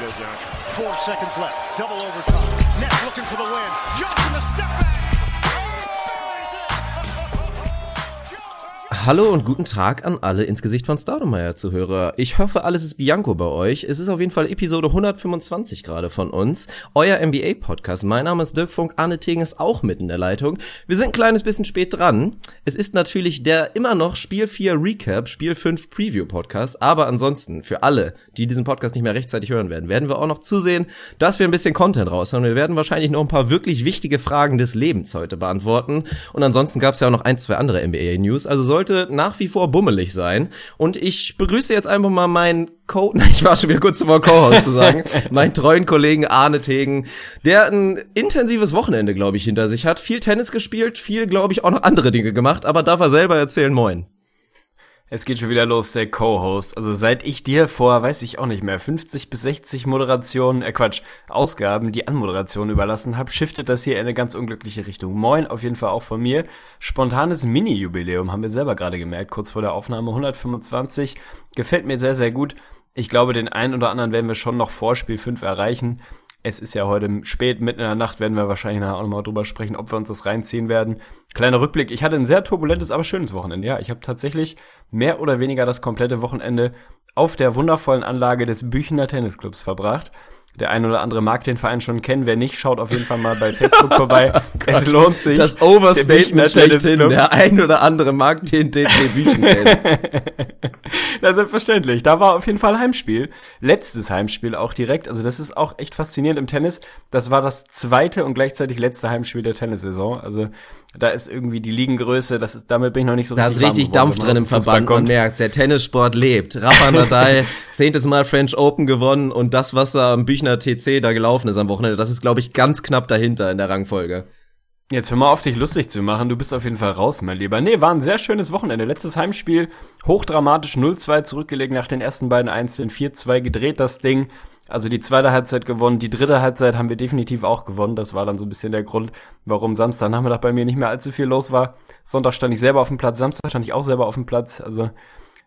Joe Johnson. Four seconds left. Double overtime. Nets looking for the win. Johnson the step back. Hallo und guten Tag an alle ins Gesicht von Staudemeyer Zuhörer. Ich hoffe, alles ist Bianco bei euch. Es ist auf jeden Fall Episode 125 gerade von uns. Euer NBA-Podcast. Mein Name ist Dirk Funk. Arne Tegen ist auch mit in der Leitung. Wir sind ein kleines bisschen spät dran. Es ist natürlich der immer noch Spiel 4 Recap, Spiel 5 Preview Podcast. Aber ansonsten, für alle, die diesen Podcast nicht mehr rechtzeitig hören werden, werden wir auch noch zusehen, dass wir ein bisschen Content raushauen. Wir werden wahrscheinlich noch ein paar wirklich wichtige Fragen des Lebens heute beantworten. Und ansonsten gab es ja auch noch ein, zwei andere NBA-News. Also sollte sollte nach wie vor bummelig sein. Und ich begrüße jetzt einfach mal meinen Co, ich war schon wieder kurz vor Co-Host zu sagen, meinen treuen Kollegen Arne Tegen, der ein intensives Wochenende, glaube ich, hinter sich hat. Viel Tennis gespielt, viel, glaube ich, auch noch andere Dinge gemacht, aber darf er selber erzählen, moin. Es geht schon wieder los, der Co-Host. Also seit ich dir vor, weiß ich auch nicht mehr, 50 bis 60 Moderationen, äh Quatsch, Ausgaben, die Anmoderation überlassen habe, shiftet das hier in eine ganz unglückliche Richtung. Moin, auf jeden Fall auch von mir. Spontanes Mini-Jubiläum haben wir selber gerade gemerkt, kurz vor der Aufnahme 125. Gefällt mir sehr, sehr gut. Ich glaube, den einen oder anderen werden wir schon noch vor Spiel 5 erreichen. Es ist ja heute spät, mitten in der Nacht, werden wir wahrscheinlich auch nochmal drüber sprechen, ob wir uns das reinziehen werden. Kleiner Rückblick, ich hatte ein sehr turbulentes, aber schönes Wochenende. Ja, ich habe tatsächlich mehr oder weniger das komplette Wochenende auf der wundervollen Anlage des Büchener Tennisclubs verbracht. Der ein oder andere mag den Verein schon kennen. Wer nicht, schaut auf jeden Fall mal bei Facebook vorbei. oh es lohnt sich. Das Overstatement schlechthin. Der ein oder andere mag den DT Büchen kennen. Na, selbstverständlich. Da war auf jeden Fall Heimspiel. Letztes Heimspiel auch direkt. Also das ist auch echt faszinierend im Tennis. Das war das zweite und gleichzeitig letzte Heimspiel der Tennissaison. Also da ist irgendwie die Liegengröße, das ist, damit bin ich noch nicht so Da ist richtig Dampf drin im Verband, man merkt, der Tennissport lebt. Rafa Nadal, zehntes Mal French Open gewonnen und das, was da am Büchner TC da gelaufen ist am Wochenende, das ist, glaube ich, ganz knapp dahinter in der Rangfolge. Jetzt hör mal auf, dich lustig zu machen. Du bist auf jeden Fall raus, mein Lieber. Nee, war ein sehr schönes Wochenende. Letztes Heimspiel, hochdramatisch 0-2 zurückgelegt nach den ersten beiden Einzelnen. 4-2 gedreht das Ding. Also die zweite Halbzeit gewonnen, die dritte Halbzeit haben wir definitiv auch gewonnen. Das war dann so ein bisschen der Grund, warum Samstagnachmittag bei mir nicht mehr allzu viel los war. Sonntag stand ich selber auf dem Platz, Samstag stand ich auch selber auf dem Platz. Also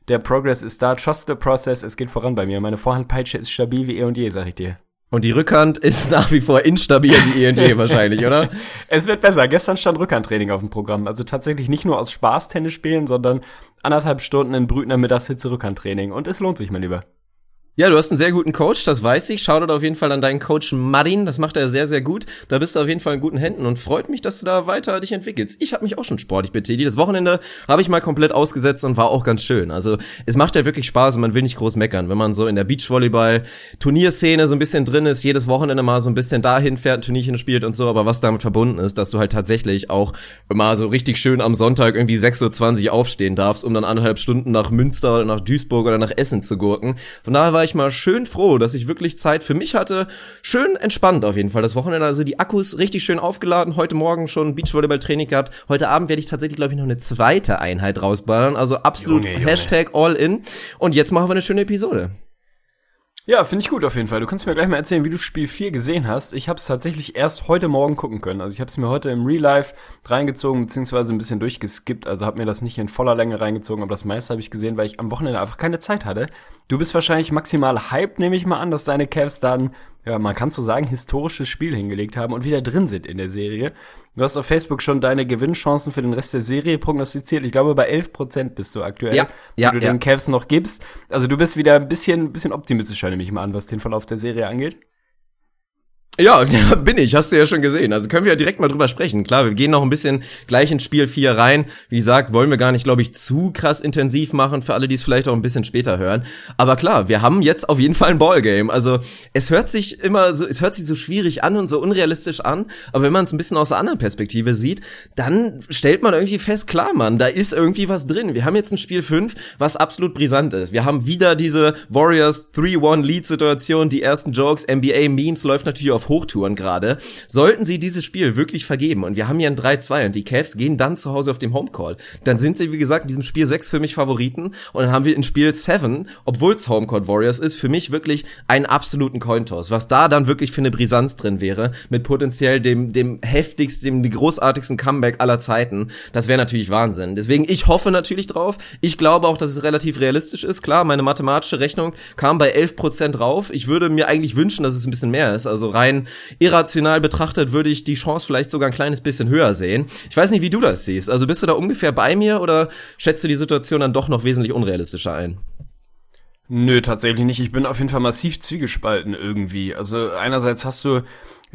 der Progress ist da, trust the process, es geht voran bei mir. Meine Vorhandpeitsche ist stabil wie eh und je, sag ich dir. Und die Rückhand ist nach wie vor instabil wie eh und je wahrscheinlich, oder? Es wird besser. Gestern stand Rückhandtraining auf dem Programm. Also tatsächlich nicht nur aus Spaß Tennis spielen, sondern anderthalb Stunden in Brütner Mittagshitze Rückhandtraining. Und es lohnt sich, mein Lieber. Ja, du hast einen sehr guten Coach, das weiß ich. Schau auf jeden Fall an deinen Coach Marin, das macht er sehr, sehr gut. Da bist du auf jeden Fall in guten Händen und freut mich, dass du da weiter dich entwickelst. Ich habe mich auch schon sportlich betätigt. Das Wochenende habe ich mal komplett ausgesetzt und war auch ganz schön. Also es macht ja wirklich Spaß und man will nicht groß meckern. Wenn man so in der Beachvolleyball-Turnierszene so ein bisschen drin ist, jedes Wochenende mal so ein bisschen dahin fährt, ein Turnierchen spielt und so, aber was damit verbunden ist, dass du halt tatsächlich auch mal so richtig schön am Sonntag irgendwie 6.20 Uhr aufstehen darfst, um dann anderthalb Stunden nach Münster oder nach Duisburg oder nach Essen zu gurken. Von daher war war ich mal schön froh, dass ich wirklich Zeit für mich hatte. Schön entspannt auf jeden Fall das Wochenende. Also die Akkus richtig schön aufgeladen. Heute Morgen schon Beachvolleyball-Training gehabt. Heute Abend werde ich tatsächlich, glaube ich, noch eine zweite Einheit rausballern. Also absolut Junge, Junge. Hashtag all in. Und jetzt machen wir eine schöne Episode. Ja, finde ich gut auf jeden Fall. Du kannst mir gleich mal erzählen, wie du Spiel 4 gesehen hast. Ich habe es tatsächlich erst heute Morgen gucken können. Also ich habe es mir heute im Real Life reingezogen, beziehungsweise ein bisschen durchgeskippt. Also habe mir das nicht in voller Länge reingezogen, aber das meiste habe ich gesehen, weil ich am Wochenende einfach keine Zeit hatte. Du bist wahrscheinlich maximal hyped, nehme ich mal an, dass deine Cavs dann ja, man kann so sagen, historisches Spiel hingelegt haben und wieder drin sind in der Serie. Du hast auf Facebook schon deine Gewinnchancen für den Rest der Serie prognostiziert. Ich glaube, bei 11% bist du aktuell, ja, ja, du ja. den Cavs noch gibst. Also du bist wieder ein bisschen, bisschen optimistischer, nehme ich mal an, was den Verlauf der Serie angeht. Ja, bin ich, hast du ja schon gesehen. Also können wir ja direkt mal drüber sprechen. Klar, wir gehen noch ein bisschen gleich ins Spiel 4 rein. Wie gesagt, wollen wir gar nicht, glaube ich, zu krass intensiv machen für alle, die es vielleicht auch ein bisschen später hören. Aber klar, wir haben jetzt auf jeden Fall ein Ballgame. Also es hört sich immer so, es hört sich so schwierig an und so unrealistisch an. Aber wenn man es ein bisschen aus einer anderen Perspektive sieht, dann stellt man irgendwie fest, klar, Mann, da ist irgendwie was drin. Wir haben jetzt ein Spiel 5, was absolut brisant ist. Wir haben wieder diese Warriors 3-1-Lead-Situation, die ersten Jokes, NBA-Memes läuft natürlich auf auf Hochtouren gerade. Sollten sie dieses Spiel wirklich vergeben und wir haben hier ein 3-2 und die Cavs gehen dann zu Hause auf dem Homecall, dann sind sie, wie gesagt, in diesem Spiel 6 für mich Favoriten und dann haben wir in Spiel 7, obwohl es Homecourt Warriors ist, für mich wirklich einen absoluten Cointoss. Was da dann wirklich für eine Brisanz drin wäre, mit potenziell dem, dem heftigsten, dem großartigsten Comeback aller Zeiten, das wäre natürlich Wahnsinn. Deswegen, ich hoffe natürlich drauf. Ich glaube auch, dass es relativ realistisch ist. Klar, meine mathematische Rechnung kam bei 11% rauf. Ich würde mir eigentlich wünschen, dass es ein bisschen mehr ist. Also rein irrational betrachtet würde ich die Chance vielleicht sogar ein kleines bisschen höher sehen. Ich weiß nicht, wie du das siehst. Also bist du da ungefähr bei mir oder schätzt du die Situation dann doch noch wesentlich unrealistischer ein? Nö, tatsächlich nicht. Ich bin auf jeden Fall massiv zwiegespalten irgendwie. Also einerseits hast du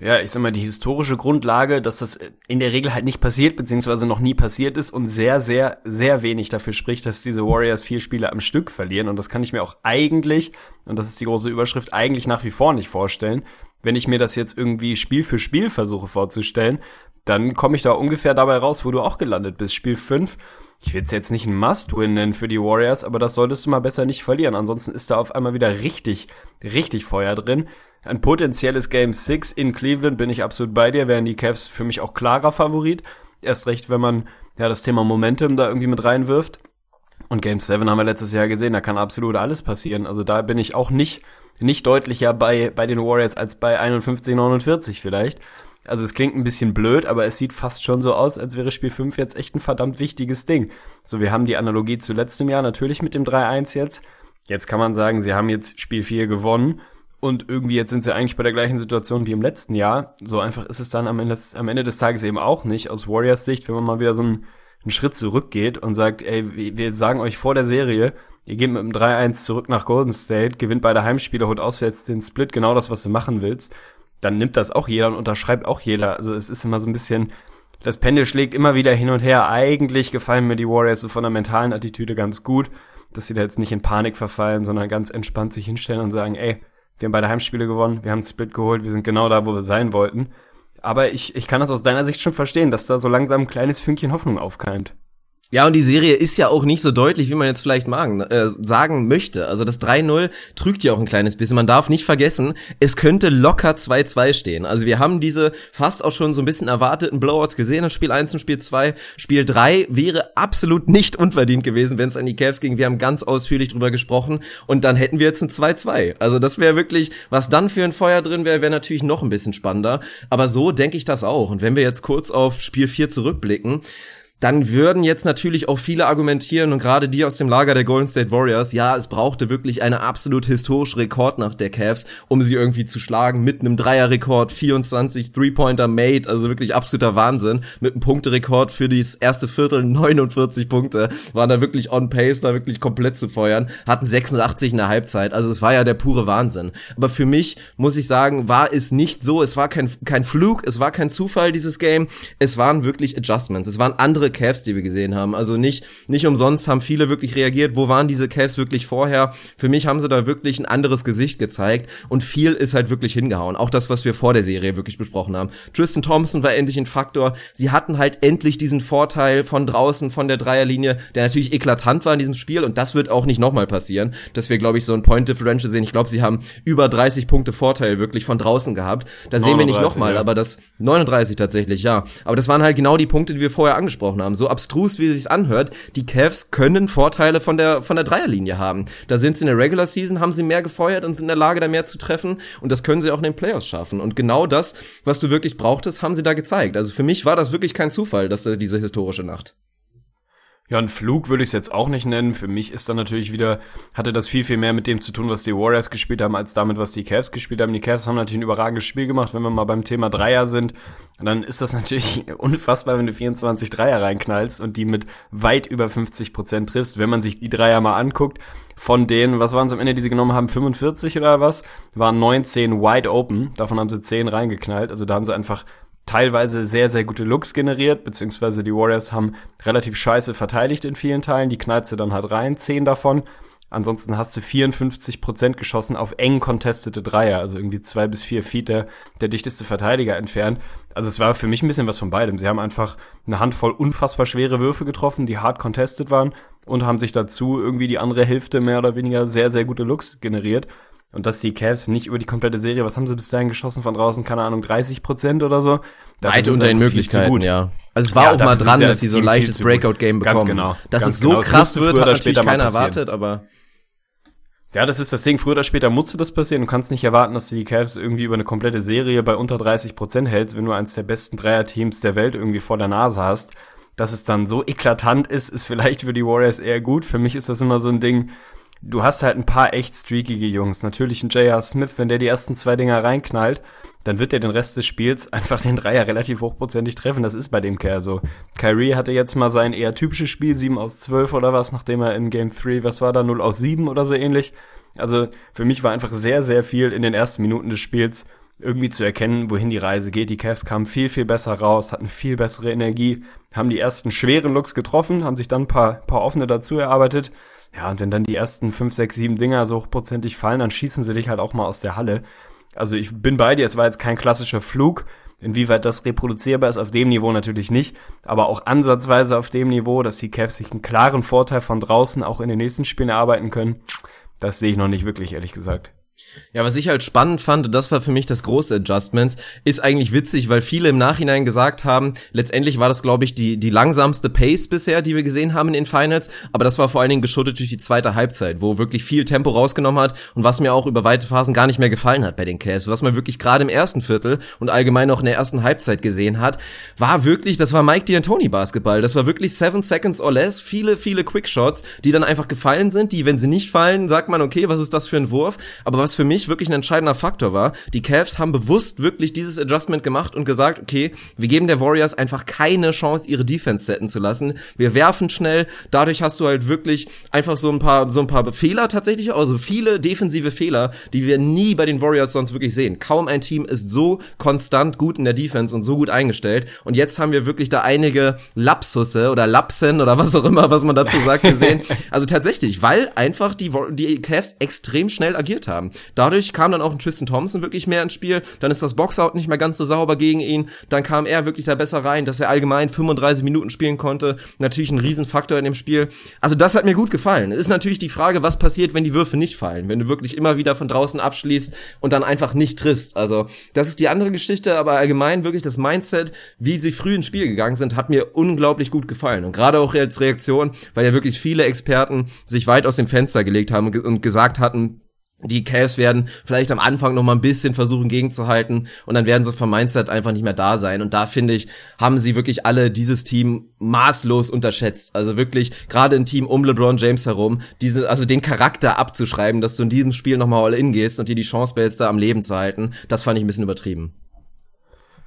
ja, ich sag mal, die historische Grundlage, dass das in der Regel halt nicht passiert, beziehungsweise noch nie passiert ist und sehr, sehr, sehr wenig dafür spricht, dass diese Warriors vier Spiele am Stück verlieren. Und das kann ich mir auch eigentlich, und das ist die große Überschrift, eigentlich nach wie vor nicht vorstellen. Wenn ich mir das jetzt irgendwie Spiel für Spiel versuche vorzustellen, dann komme ich da ungefähr dabei raus, wo du auch gelandet bist. Spiel 5. Ich will es jetzt nicht ein Must-Win nennen für die Warriors, aber das solltest du mal besser nicht verlieren. Ansonsten ist da auf einmal wieder richtig, richtig Feuer drin ein potenzielles Game 6 in Cleveland bin ich absolut bei dir, wären die Cavs für mich auch klarer Favorit. Erst recht, wenn man ja das Thema Momentum da irgendwie mit reinwirft. Und Game 7 haben wir letztes Jahr gesehen, da kann absolut alles passieren. Also da bin ich auch nicht, nicht deutlicher bei, bei den Warriors als bei 51, 49 vielleicht. Also es klingt ein bisschen blöd, aber es sieht fast schon so aus, als wäre Spiel 5 jetzt echt ein verdammt wichtiges Ding. So, wir haben die Analogie zu letztem Jahr natürlich mit dem 3-1 jetzt. Jetzt kann man sagen, sie haben jetzt Spiel 4 gewonnen und irgendwie jetzt sind sie eigentlich bei der gleichen Situation wie im letzten Jahr. So einfach ist es dann am Ende, am Ende des Tages eben auch nicht. Aus Warriors Sicht, wenn man mal wieder so einen, einen Schritt zurückgeht und sagt, ey, wir sagen euch vor der Serie, ihr geht mit einem 3-1 zurück nach Golden State, gewinnt beide Heimspiele, holt auswärts den Split, genau das, was du machen willst, dann nimmt das auch jeder und unterschreibt auch jeder. Also es ist immer so ein bisschen, das Pendel schlägt immer wieder hin und her. Eigentlich gefallen mir die Warriors so von der mentalen Attitüde ganz gut, dass sie da jetzt nicht in Panik verfallen, sondern ganz entspannt sich hinstellen und sagen, ey, wir haben beide Heimspiele gewonnen, wir haben Split geholt, wir sind genau da, wo wir sein wollten. Aber ich, ich kann das aus deiner Sicht schon verstehen, dass da so langsam ein kleines Fünkchen Hoffnung aufkeimt. Ja, und die Serie ist ja auch nicht so deutlich, wie man jetzt vielleicht magen, äh, sagen möchte. Also das 3-0 trügt ja auch ein kleines bisschen. Man darf nicht vergessen, es könnte locker 2-2 stehen. Also wir haben diese fast auch schon so ein bisschen erwarteten Blowouts gesehen in Spiel 1 und Spiel 2. Spiel 3 wäre absolut nicht unverdient gewesen, wenn es an die Cavs ging. Wir haben ganz ausführlich drüber gesprochen und dann hätten wir jetzt ein 2-2. Also das wäre wirklich, was dann für ein Feuer drin wäre, wäre natürlich noch ein bisschen spannender. Aber so denke ich das auch. Und wenn wir jetzt kurz auf Spiel 4 zurückblicken, dann würden jetzt natürlich auch viele argumentieren und gerade die aus dem Lager der Golden State Warriors, ja, es brauchte wirklich eine absolut historische Rekordnacht der Cavs, um sie irgendwie zu schlagen mit einem Dreierrekord, 24 Three-Pointer made, also wirklich absoluter Wahnsinn, mit einem Punkterekord für das erste Viertel 49 Punkte, waren da wirklich on pace, da wirklich komplett zu feuern, hatten 86 in der Halbzeit, also es war ja der pure Wahnsinn. Aber für mich muss ich sagen, war es nicht so, es war kein kein Flug, es war kein Zufall dieses Game, es waren wirklich Adjustments, es waren andere andere Cavs, die wir gesehen haben. Also nicht, nicht umsonst haben viele wirklich reagiert. Wo waren diese Cavs wirklich vorher? Für mich haben sie da wirklich ein anderes Gesicht gezeigt und viel ist halt wirklich hingehauen. Auch das, was wir vor der Serie wirklich besprochen haben. Tristan Thompson war endlich ein Faktor. Sie hatten halt endlich diesen Vorteil von draußen, von der Dreierlinie, der natürlich eklatant war in diesem Spiel und das wird auch nicht nochmal passieren, dass wir, glaube ich, so ein Point Differential sehen. Ich glaube, sie haben über 30 Punkte Vorteil wirklich von draußen gehabt. Das sehen wir nicht nochmal, ja. aber das 39 tatsächlich, ja. Aber das waren halt genau die Punkte, die wir vorher angesprochen angesprochen haben, so abstrus wie es sich anhört, die Cavs können Vorteile von der von der Dreierlinie haben. Da sind sie in der Regular Season, haben sie mehr gefeuert und sind in der Lage, da mehr zu treffen und das können sie auch in den Playoffs schaffen. Und genau das, was du wirklich brauchtest, haben sie da gezeigt. Also für mich war das wirklich kein Zufall, dass da diese historische Nacht. Ja, ein Flug würde ich es jetzt auch nicht nennen. Für mich ist dann natürlich wieder, hatte das viel, viel mehr mit dem zu tun, was die Warriors gespielt haben, als damit, was die Cavs gespielt haben. Die Cavs haben natürlich ein überragendes Spiel gemacht, wenn wir mal beim Thema Dreier sind. dann ist das natürlich unfassbar, wenn du 24 Dreier reinknallst und die mit weit über 50 Prozent triffst. Wenn man sich die Dreier mal anguckt, von denen, was waren es am Ende, die sie genommen haben, 45 oder was, waren 19 wide open. Davon haben sie 10 reingeknallt. Also da haben sie einfach teilweise sehr, sehr gute Looks generiert, beziehungsweise die Warriors haben relativ scheiße verteidigt in vielen Teilen, die knallst du dann halt rein, zehn davon. Ansonsten hast du 54 Prozent geschossen auf eng contestete Dreier, also irgendwie zwei bis vier Feet der, der dichteste Verteidiger entfernt. Also es war für mich ein bisschen was von beidem. Sie haben einfach eine Handvoll unfassbar schwere Würfe getroffen, die hart contested waren und haben sich dazu irgendwie die andere Hälfte mehr oder weniger sehr, sehr gute Looks generiert. Und dass die Cavs nicht über die komplette Serie, was haben sie bis dahin geschossen von draußen, keine Ahnung, 30 Prozent oder so. Weit unter den Möglichkeiten, ja. Also es war ja, auch mal dran, dass sie so ein leichtes Breakout-Game bekommen. Ganz genau. Dass ganz es so genau. krass wird, hat natürlich keiner erwartet, aber ja, das ist das Ding. Früher oder später musste das passieren. Du kannst nicht erwarten, dass du die Cavs irgendwie über eine komplette Serie bei unter 30 Prozent hältst, wenn du eins der besten Dreierteams der Welt irgendwie vor der Nase hast. Dass es dann so eklatant ist, ist vielleicht für die Warriors eher gut. Für mich ist das immer so ein Ding. Du hast halt ein paar echt streakige Jungs. Natürlich ein J.R. Smith, wenn der die ersten zwei Dinger reinknallt, dann wird er den Rest des Spiels einfach den Dreier relativ hochprozentig treffen. Das ist bei dem Kerl so. Kyrie hatte jetzt mal sein eher typisches Spiel, 7 aus 12 oder was, nachdem er in Game 3, was war da, 0 aus 7 oder so ähnlich. Also für mich war einfach sehr, sehr viel in den ersten Minuten des Spiels irgendwie zu erkennen, wohin die Reise geht. Die Cavs kamen viel, viel besser raus, hatten viel bessere Energie, haben die ersten schweren Looks getroffen, haben sich dann ein paar, paar offene dazu erarbeitet. Ja, und wenn dann die ersten 5, 6, 7 Dinger so hochprozentig fallen, dann schießen sie dich halt auch mal aus der Halle. Also ich bin bei dir, es war jetzt kein klassischer Flug. Inwieweit das reproduzierbar ist, auf dem Niveau natürlich nicht, aber auch ansatzweise auf dem Niveau, dass die Cavs sich einen klaren Vorteil von draußen auch in den nächsten Spielen erarbeiten können, das sehe ich noch nicht wirklich, ehrlich gesagt. Ja, was ich halt spannend fand, und das war für mich das große Adjustments, ist eigentlich witzig, weil viele im Nachhinein gesagt haben, letztendlich war das, glaube ich, die, die langsamste Pace bisher, die wir gesehen haben in den Finals, aber das war vor allen Dingen geschuldet durch die zweite Halbzeit, wo wirklich viel Tempo rausgenommen hat und was mir auch über weite Phasen gar nicht mehr gefallen hat bei den Cavs, was man wirklich gerade im ersten Viertel und allgemein auch in der ersten Halbzeit gesehen hat, war wirklich, das war Mike D'Antoni Basketball, das war wirklich seven seconds or less, viele, viele Quickshots, die dann einfach gefallen sind, die, wenn sie nicht fallen, sagt man, okay, was ist das für ein Wurf, aber was für mich wirklich ein entscheidender Faktor war. Die Cavs haben bewusst wirklich dieses Adjustment gemacht und gesagt, okay, wir geben der Warriors einfach keine Chance, ihre Defense setten zu lassen. Wir werfen schnell. Dadurch hast du halt wirklich einfach so ein paar, so ein paar Fehler tatsächlich, also viele defensive Fehler, die wir nie bei den Warriors sonst wirklich sehen. Kaum ein Team ist so konstant gut in der Defense und so gut eingestellt. Und jetzt haben wir wirklich da einige Lapsusse oder Lapsen oder was auch immer, was man dazu sagt, gesehen. Also tatsächlich, weil einfach die, die Cavs extrem schnell agiert haben. Dadurch kam dann auch ein Tristan Thompson wirklich mehr ins Spiel. Dann ist das Boxout nicht mehr ganz so sauber gegen ihn. Dann kam er wirklich da besser rein, dass er allgemein 35 Minuten spielen konnte. Natürlich ein Riesenfaktor in dem Spiel. Also das hat mir gut gefallen. Es ist natürlich die Frage, was passiert, wenn die Würfe nicht fallen. Wenn du wirklich immer wieder von draußen abschließt und dann einfach nicht triffst. Also das ist die andere Geschichte, aber allgemein wirklich das Mindset, wie sie früh ins Spiel gegangen sind, hat mir unglaublich gut gefallen. Und gerade auch als Reaktion, weil ja wirklich viele Experten sich weit aus dem Fenster gelegt haben und gesagt hatten, die Cavs werden vielleicht am Anfang noch mal ein bisschen versuchen gegenzuhalten und dann werden sie vom Mindset einfach nicht mehr da sein und da finde ich, haben sie wirklich alle dieses Team maßlos unterschätzt. Also wirklich gerade ein Team um LeBron James herum, diese also den Charakter abzuschreiben, dass du in diesem Spiel noch mal all in gehst und dir die Chance behältst, da am Leben zu halten, das fand ich ein bisschen übertrieben.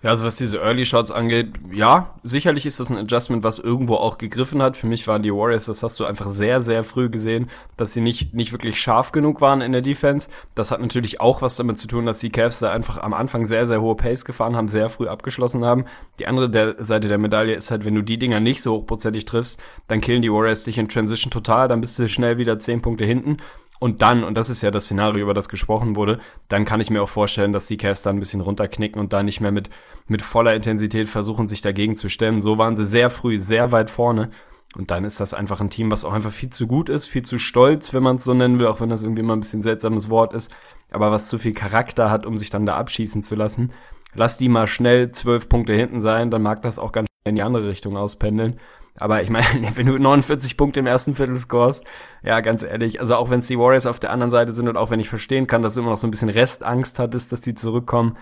Ja, also was diese Early Shots angeht, ja, sicherlich ist das ein Adjustment, was irgendwo auch gegriffen hat. Für mich waren die Warriors, das hast du einfach sehr, sehr früh gesehen, dass sie nicht, nicht wirklich scharf genug waren in der Defense. Das hat natürlich auch was damit zu tun, dass die Cavs da einfach am Anfang sehr, sehr hohe Pace gefahren haben, sehr früh abgeschlossen haben. Die andere der Seite der Medaille ist halt, wenn du die Dinger nicht so hochprozentig triffst, dann killen die Warriors dich in Transition total, dann bist du schnell wieder zehn Punkte hinten und dann, und das ist ja das Szenario, über das gesprochen wurde, dann kann ich mir auch vorstellen, dass die Cavs da ein bisschen runterknicken und da nicht mehr mit, mit voller Intensität versuchen, sich dagegen zu stemmen. So waren sie sehr früh, sehr weit vorne. Und dann ist das einfach ein Team, was auch einfach viel zu gut ist, viel zu stolz, wenn man es so nennen will, auch wenn das irgendwie immer ein bisschen seltsames Wort ist, aber was zu viel Charakter hat, um sich dann da abschießen zu lassen. Lass die mal schnell zwölf Punkte hinten sein, dann mag das auch ganz schnell in die andere Richtung auspendeln. Aber ich meine, wenn du 49 Punkte im ersten Viertel scorest, ja, ganz ehrlich, also auch wenn es die Warriors auf der anderen Seite sind und auch wenn ich verstehen kann, dass du immer noch so ein bisschen Restangst hattest, dass die zurückkommen,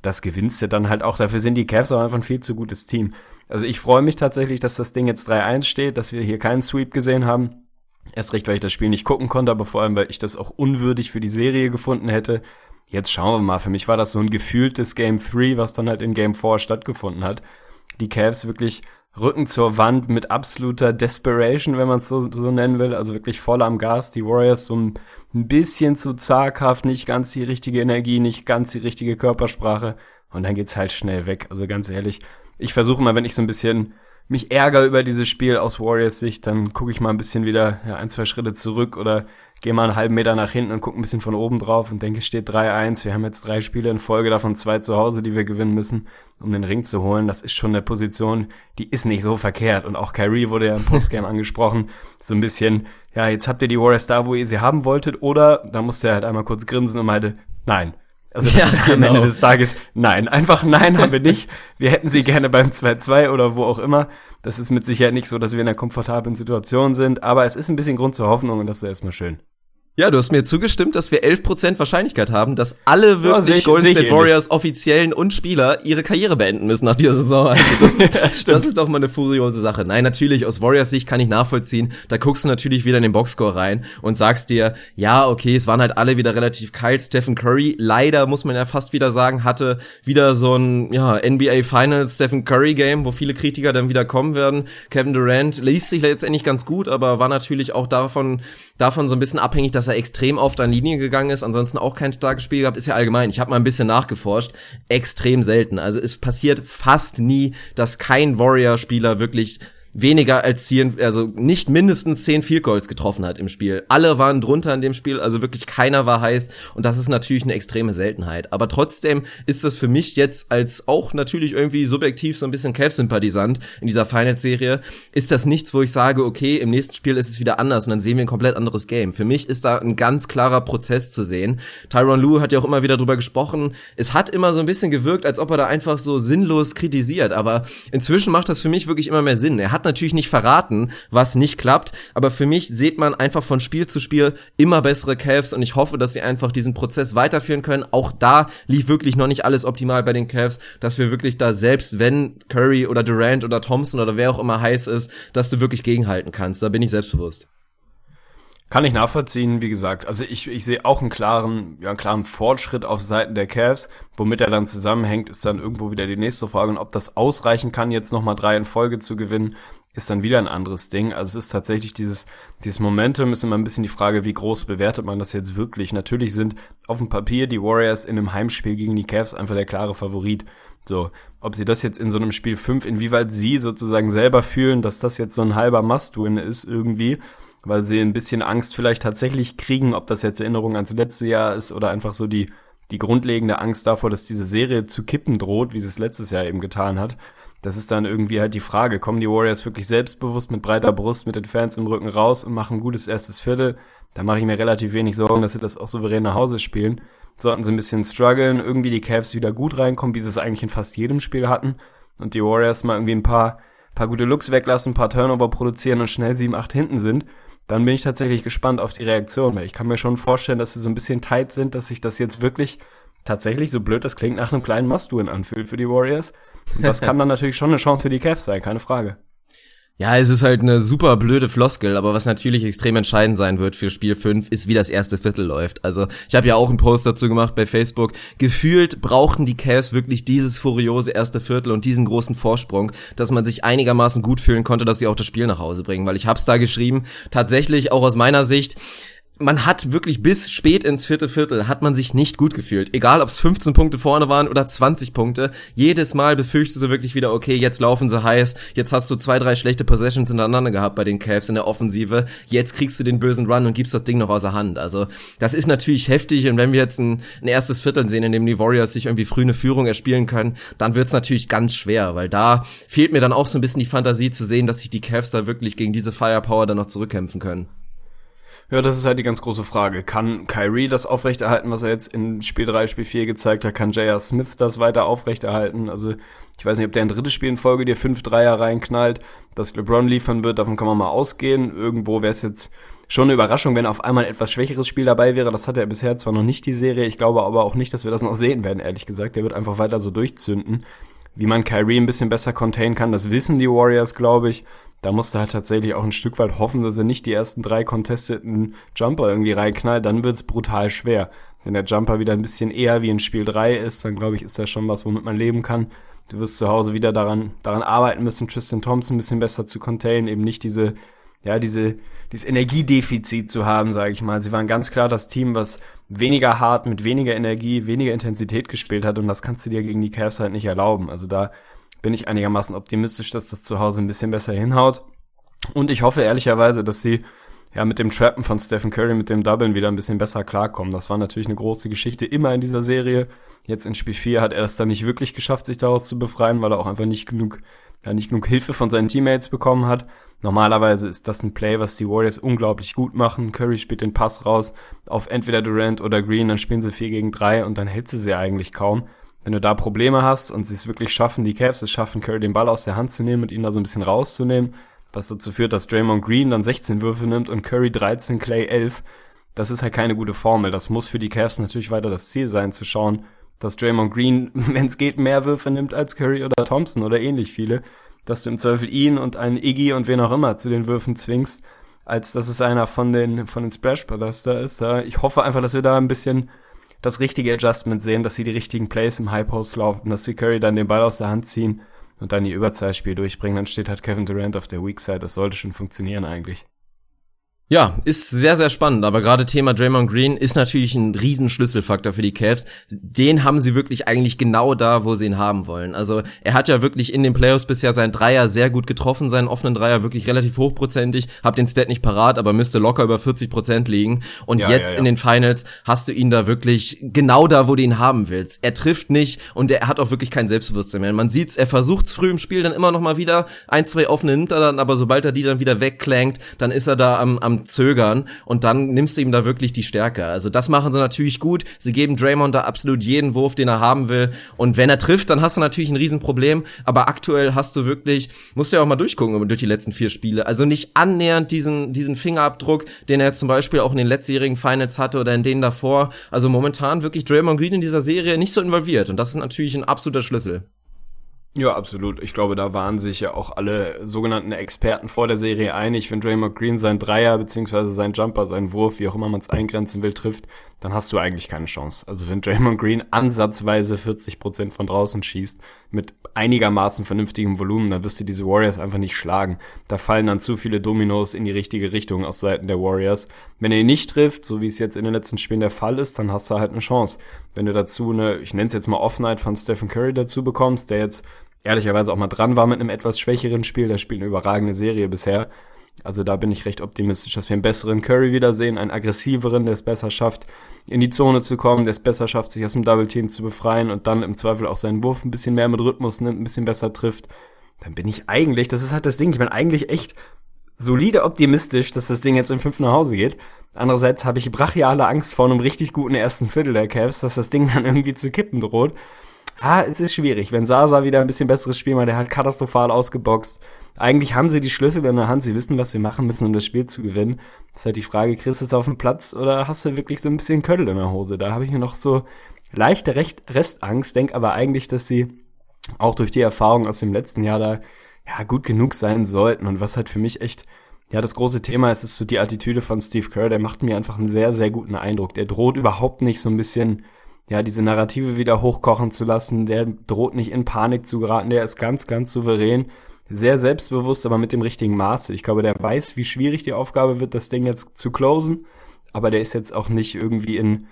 das gewinnst du dann halt auch. Dafür sind die Cavs auch einfach ein viel zu gutes Team. Also ich freue mich tatsächlich, dass das Ding jetzt 3-1 steht, dass wir hier keinen Sweep gesehen haben. Erst recht, weil ich das Spiel nicht gucken konnte, aber vor allem, weil ich das auch unwürdig für die Serie gefunden hätte. Jetzt schauen wir mal. Für mich war das so ein gefühltes Game 3, was dann halt in Game 4 stattgefunden hat. Die Cavs wirklich Rücken zur Wand mit absoluter Desperation, wenn man es so, so nennen will. Also wirklich voll am Gas. Die Warriors so ein bisschen zu zaghaft, nicht ganz die richtige Energie, nicht ganz die richtige Körpersprache. Und dann geht's halt schnell weg. Also ganz ehrlich, ich versuche mal, wenn ich so ein bisschen mich ärgere über dieses Spiel aus Warriors Sicht, dann gucke ich mal ein bisschen wieder ja, ein, zwei Schritte zurück oder gehe mal einen halben Meter nach hinten und gucke ein bisschen von oben drauf und denke, es steht 3-1. Wir haben jetzt drei Spiele in Folge, davon zwei zu Hause, die wir gewinnen müssen, um den Ring zu holen. Das ist schon eine Position, die ist nicht so verkehrt. Und auch Kyrie wurde ja im Postgame angesprochen. So ein bisschen, ja, jetzt habt ihr die Warriors da, wo ihr sie haben wolltet. Oder, da musste er halt einmal kurz grinsen und meinte, nein, also das ja, ist am Ende genau. des Tages nein. Einfach nein haben wir nicht. Wir hätten sie gerne beim 2-2 oder wo auch immer. Das ist mit Sicherheit nicht so, dass wir in einer komfortablen Situation sind, aber es ist ein bisschen Grund zur Hoffnung und das ist erstmal schön. Ja, du hast mir zugestimmt, dass wir 11% Wahrscheinlichkeit haben, dass alle wirklich ja, Golden State Warriors Offiziellen und Spieler ihre Karriere beenden müssen nach dieser Saison. Also das, das, ist doch mal eine furiose Sache. Nein, natürlich, aus Warriors Sicht kann ich nachvollziehen. Da guckst du natürlich wieder in den Boxscore rein und sagst dir, ja, okay, es waren halt alle wieder relativ kalt. Stephen Curry, leider muss man ja fast wieder sagen, hatte wieder so ein ja, NBA Finals Stephen Curry Game, wo viele Kritiker dann wieder kommen werden. Kevin Durant liest sich letztendlich ganz gut, aber war natürlich auch davon, davon so ein bisschen abhängig, dass dass er extrem oft an Linie gegangen ist, ansonsten auch kein starkes Spiel gehabt, ist ja allgemein. Ich habe mal ein bisschen nachgeforscht, extrem selten. Also es passiert fast nie, dass kein Warrior-Spieler wirklich weniger als zehn, also nicht mindestens zehn Field Goals getroffen hat im Spiel. Alle waren drunter in dem Spiel, also wirklich keiner war heiß und das ist natürlich eine extreme Seltenheit. Aber trotzdem ist das für mich jetzt als auch natürlich irgendwie subjektiv so ein bisschen Cavs-Sympathisant in dieser Finals-Serie, ist das nichts, wo ich sage, okay, im nächsten Spiel ist es wieder anders und dann sehen wir ein komplett anderes Game. Für mich ist da ein ganz klarer Prozess zu sehen. Tyron Lue hat ja auch immer wieder drüber gesprochen. Es hat immer so ein bisschen gewirkt, als ob er da einfach so sinnlos kritisiert, aber inzwischen macht das für mich wirklich immer mehr Sinn. Er hat natürlich nicht verraten, was nicht klappt, aber für mich sieht man einfach von Spiel zu Spiel immer bessere Cavs und ich hoffe, dass sie einfach diesen Prozess weiterführen können. Auch da lief wirklich noch nicht alles optimal bei den Cavs, dass wir wirklich da selbst, wenn Curry oder Durant oder Thompson oder wer auch immer heiß ist, dass du wirklich gegenhalten kannst. Da bin ich selbstbewusst. Kann ich nachvollziehen, wie gesagt. Also ich, ich sehe auch einen klaren, ja, einen klaren Fortschritt auf Seiten der Cavs. Womit er dann zusammenhängt, ist dann irgendwo wieder die nächste Frage. Und ob das ausreichen kann, jetzt nochmal drei in Folge zu gewinnen, ist dann wieder ein anderes Ding. Also es ist tatsächlich dieses, dieses Momentum ist immer ein bisschen die Frage, wie groß bewertet man das jetzt wirklich. Natürlich sind auf dem Papier die Warriors in einem Heimspiel gegen die Cavs einfach der klare Favorit. So, ob sie das jetzt in so einem Spiel 5, inwieweit sie sozusagen selber fühlen, dass das jetzt so ein halber Must-Win ist irgendwie, weil sie ein bisschen Angst vielleicht tatsächlich kriegen, ob das jetzt Erinnerung ans letzte Jahr ist oder einfach so die, die grundlegende Angst davor, dass diese Serie zu kippen droht, wie sie es letztes Jahr eben getan hat das ist dann irgendwie halt die Frage, kommen die Warriors wirklich selbstbewusst mit breiter Brust mit den Fans im Rücken raus und machen ein gutes erstes Viertel? Da mache ich mir relativ wenig Sorgen, dass sie das auch souverän nach Hause spielen. Sollten sie ein bisschen strugglen, irgendwie die Cavs wieder gut reinkommen, wie sie es eigentlich in fast jedem Spiel hatten und die Warriors mal irgendwie ein paar, paar gute Looks weglassen, ein paar Turnover produzieren und schnell 7-8 hinten sind, dann bin ich tatsächlich gespannt auf die Reaktion, weil ich kann mir schon vorstellen, dass sie so ein bisschen tight sind, dass sich das jetzt wirklich tatsächlich, so blöd das klingt, nach einem kleinen Must-Win anfühlt für die Warriors und das kann dann natürlich schon eine Chance für die Cavs sein, keine Frage. Ja, es ist halt eine super blöde Floskel, aber was natürlich extrem entscheidend sein wird für Spiel 5, ist, wie das erste Viertel läuft. Also ich habe ja auch einen Post dazu gemacht bei Facebook. Gefühlt brauchten die Cavs wirklich dieses furiose erste Viertel und diesen großen Vorsprung, dass man sich einigermaßen gut fühlen konnte, dass sie auch das Spiel nach Hause bringen. Weil ich hab's da geschrieben, tatsächlich auch aus meiner Sicht, man hat wirklich bis spät ins vierte Viertel hat man sich nicht gut gefühlt. Egal, ob es 15 Punkte vorne waren oder 20 Punkte. Jedes Mal befürchtest du wirklich wieder, okay, jetzt laufen sie heiß. Jetzt hast du zwei, drei schlechte Possessions hintereinander gehabt bei den Cavs in der Offensive. Jetzt kriegst du den bösen Run und gibst das Ding noch außer Hand. Also, das ist natürlich heftig. Und wenn wir jetzt ein, ein erstes Viertel sehen, in dem die Warriors sich irgendwie früh eine Führung erspielen können, dann wird's natürlich ganz schwer, weil da fehlt mir dann auch so ein bisschen die Fantasie zu sehen, dass sich die Cavs da wirklich gegen diese Firepower dann noch zurückkämpfen können. Ja, das ist halt die ganz große Frage. Kann Kyrie das aufrechterhalten, was er jetzt in Spiel 3, Spiel 4 gezeigt hat? Kann J.R. Smith das weiter aufrechterhalten? Also, ich weiß nicht, ob der ein drittes Spiel in Folge dir 5 Dreier reinknallt, dass LeBron liefern wird, davon kann man mal ausgehen. Irgendwo wäre es jetzt schon eine Überraschung, wenn auf einmal ein etwas schwächeres Spiel dabei wäre. Das hat er bisher zwar noch nicht, die Serie. Ich glaube aber auch nicht, dass wir das noch sehen werden, ehrlich gesagt. Der wird einfach weiter so durchzünden. Wie man Kyrie ein bisschen besser containen kann, das wissen die Warriors, glaube ich da musste halt tatsächlich auch ein Stück weit hoffen, dass er nicht die ersten drei contesteten Jumper irgendwie reinknallt, dann wird's brutal schwer. Wenn der Jumper wieder ein bisschen eher wie in Spiel 3 ist, dann glaube ich, ist das schon was, womit man leben kann. Du wirst zu Hause wieder daran, daran arbeiten müssen, Tristan Thompson ein bisschen besser zu containen, eben nicht diese, ja, diese, dieses Energiedefizit zu haben, sage ich mal. Sie waren ganz klar das Team, was weniger hart, mit weniger Energie, weniger Intensität gespielt hat und das kannst du dir gegen die Cavs halt nicht erlauben. Also da bin ich einigermaßen optimistisch, dass das zu Hause ein bisschen besser hinhaut. Und ich hoffe ehrlicherweise, dass sie ja, mit dem Trappen von Stephen Curry, mit dem Doublen wieder ein bisschen besser klarkommen. Das war natürlich eine große Geschichte immer in dieser Serie. Jetzt in Spiel 4 hat er es dann nicht wirklich geschafft, sich daraus zu befreien, weil er auch einfach nicht genug, ja, nicht genug Hilfe von seinen Teammates bekommen hat. Normalerweise ist das ein Play, was die Warriors unglaublich gut machen. Curry spielt den Pass raus auf entweder Durant oder Green, dann spielen sie 4 gegen 3 und dann hält sie sie eigentlich kaum. Wenn du da Probleme hast und sie es wirklich schaffen, die Cavs es schaffen, Curry den Ball aus der Hand zu nehmen und ihn da so ein bisschen rauszunehmen, was dazu führt, dass Draymond Green dann 16 Würfe nimmt und Curry 13, Clay 11. Das ist halt keine gute Formel. Das muss für die Cavs natürlich weiter das Ziel sein, zu schauen, dass Draymond Green, wenn es geht, mehr Würfe nimmt als Curry oder Thompson oder ähnlich viele. Dass du im Zweifel ihn und einen Iggy und wen auch immer zu den Würfen zwingst, als dass es einer von den, von den Splash Brothers da ist. Ich hoffe einfach, dass wir da ein bisschen das richtige Adjustment sehen, dass sie die richtigen Plays im High Post laufen, dass sie Curry dann den Ball aus der Hand ziehen und dann die Überzahlspiel durchbringen, dann steht halt Kevin Durant auf der Weak Side. Das sollte schon funktionieren eigentlich. Ja, ist sehr, sehr spannend. Aber gerade Thema Draymond Green ist natürlich ein Riesenschlüsselfaktor für die Cavs. Den haben sie wirklich eigentlich genau da, wo sie ihn haben wollen. Also er hat ja wirklich in den Playoffs bisher seinen Dreier sehr gut getroffen, seinen offenen Dreier wirklich relativ hochprozentig. Hab den Stat nicht parat, aber müsste locker über 40 Prozent liegen. Und ja, jetzt ja, ja. in den Finals hast du ihn da wirklich genau da, wo du ihn haben willst. Er trifft nicht und er hat auch wirklich kein Selbstbewusstsein mehr. Man sieht's, er versucht's früh im Spiel dann immer noch mal wieder. Ein, zwei offene nimmt er dann, aber sobald er die dann wieder wegklankt, dann ist er da am, am Zögern und dann nimmst du ihm da wirklich die Stärke. Also das machen sie natürlich gut. Sie geben Draymond da absolut jeden Wurf, den er haben will. Und wenn er trifft, dann hast du natürlich ein Riesenproblem. Aber aktuell hast du wirklich, musst du ja auch mal durchgucken durch die letzten vier Spiele. Also nicht annähernd diesen, diesen Fingerabdruck, den er zum Beispiel auch in den letztjährigen Finals hatte oder in denen davor. Also momentan wirklich Draymond Green in dieser Serie nicht so involviert. Und das ist natürlich ein absoluter Schlüssel. Ja, absolut. Ich glaube, da waren sich ja auch alle sogenannten Experten vor der Serie einig. Wenn Draymond Green sein Dreier beziehungsweise sein Jumper, sein Wurf, wie auch immer man es eingrenzen will, trifft, dann hast du eigentlich keine Chance. Also wenn Draymond Green ansatzweise 40 Prozent von draußen schießt, mit einigermaßen vernünftigem Volumen, dann wirst du diese Warriors einfach nicht schlagen. Da fallen dann zu viele Dominos in die richtige Richtung aus Seiten der Warriors. Wenn er ihn nicht trifft, so wie es jetzt in den letzten Spielen der Fall ist, dann hast du halt eine Chance. Wenn du dazu eine, ich nenne es jetzt mal Offenheit von Stephen Curry dazu bekommst, der jetzt ehrlicherweise auch mal dran war mit einem etwas schwächeren Spiel. Der spielt eine überragende Serie bisher. Also da bin ich recht optimistisch, dass wir einen besseren Curry wiedersehen, einen aggressiveren, der es besser schafft, in die Zone zu kommen, der es besser schafft, sich aus dem Double Team zu befreien und dann im Zweifel auch seinen Wurf ein bisschen mehr mit Rhythmus nimmt, ein bisschen besser trifft. Dann bin ich eigentlich, das ist halt das Ding, ich bin eigentlich echt solide optimistisch, dass das Ding jetzt im 5 nach Hause geht. Andererseits habe ich brachiale Angst vor einem richtig guten ersten Viertel der Cavs, dass das Ding dann irgendwie zu kippen droht. Ah, es ist schwierig. Wenn Sasa wieder ein bisschen besseres Spiel macht, der hat katastrophal ausgeboxt. Eigentlich haben sie die Schlüssel in der Hand, sie wissen, was sie machen müssen, um das Spiel zu gewinnen. Das ist halt die Frage, kriegst du es auf den Platz oder hast du wirklich so ein bisschen Köttel in der Hose? Da habe ich mir noch so leichte Restangst, denk aber eigentlich, dass sie auch durch die Erfahrung aus dem letzten Jahr da ja gut genug sein sollten. Und was halt für mich echt ja das große Thema ist, ist so die Attitüde von Steve Kerr. Der macht mir einfach einen sehr, sehr guten Eindruck. Der droht überhaupt nicht so ein bisschen ja, diese Narrative wieder hochkochen zu lassen. Der droht nicht in Panik zu geraten. Der ist ganz, ganz souverän. Sehr selbstbewusst, aber mit dem richtigen Maße. Ich glaube, der weiß, wie schwierig die Aufgabe wird, das Ding jetzt zu closen. Aber der ist jetzt auch nicht irgendwie in,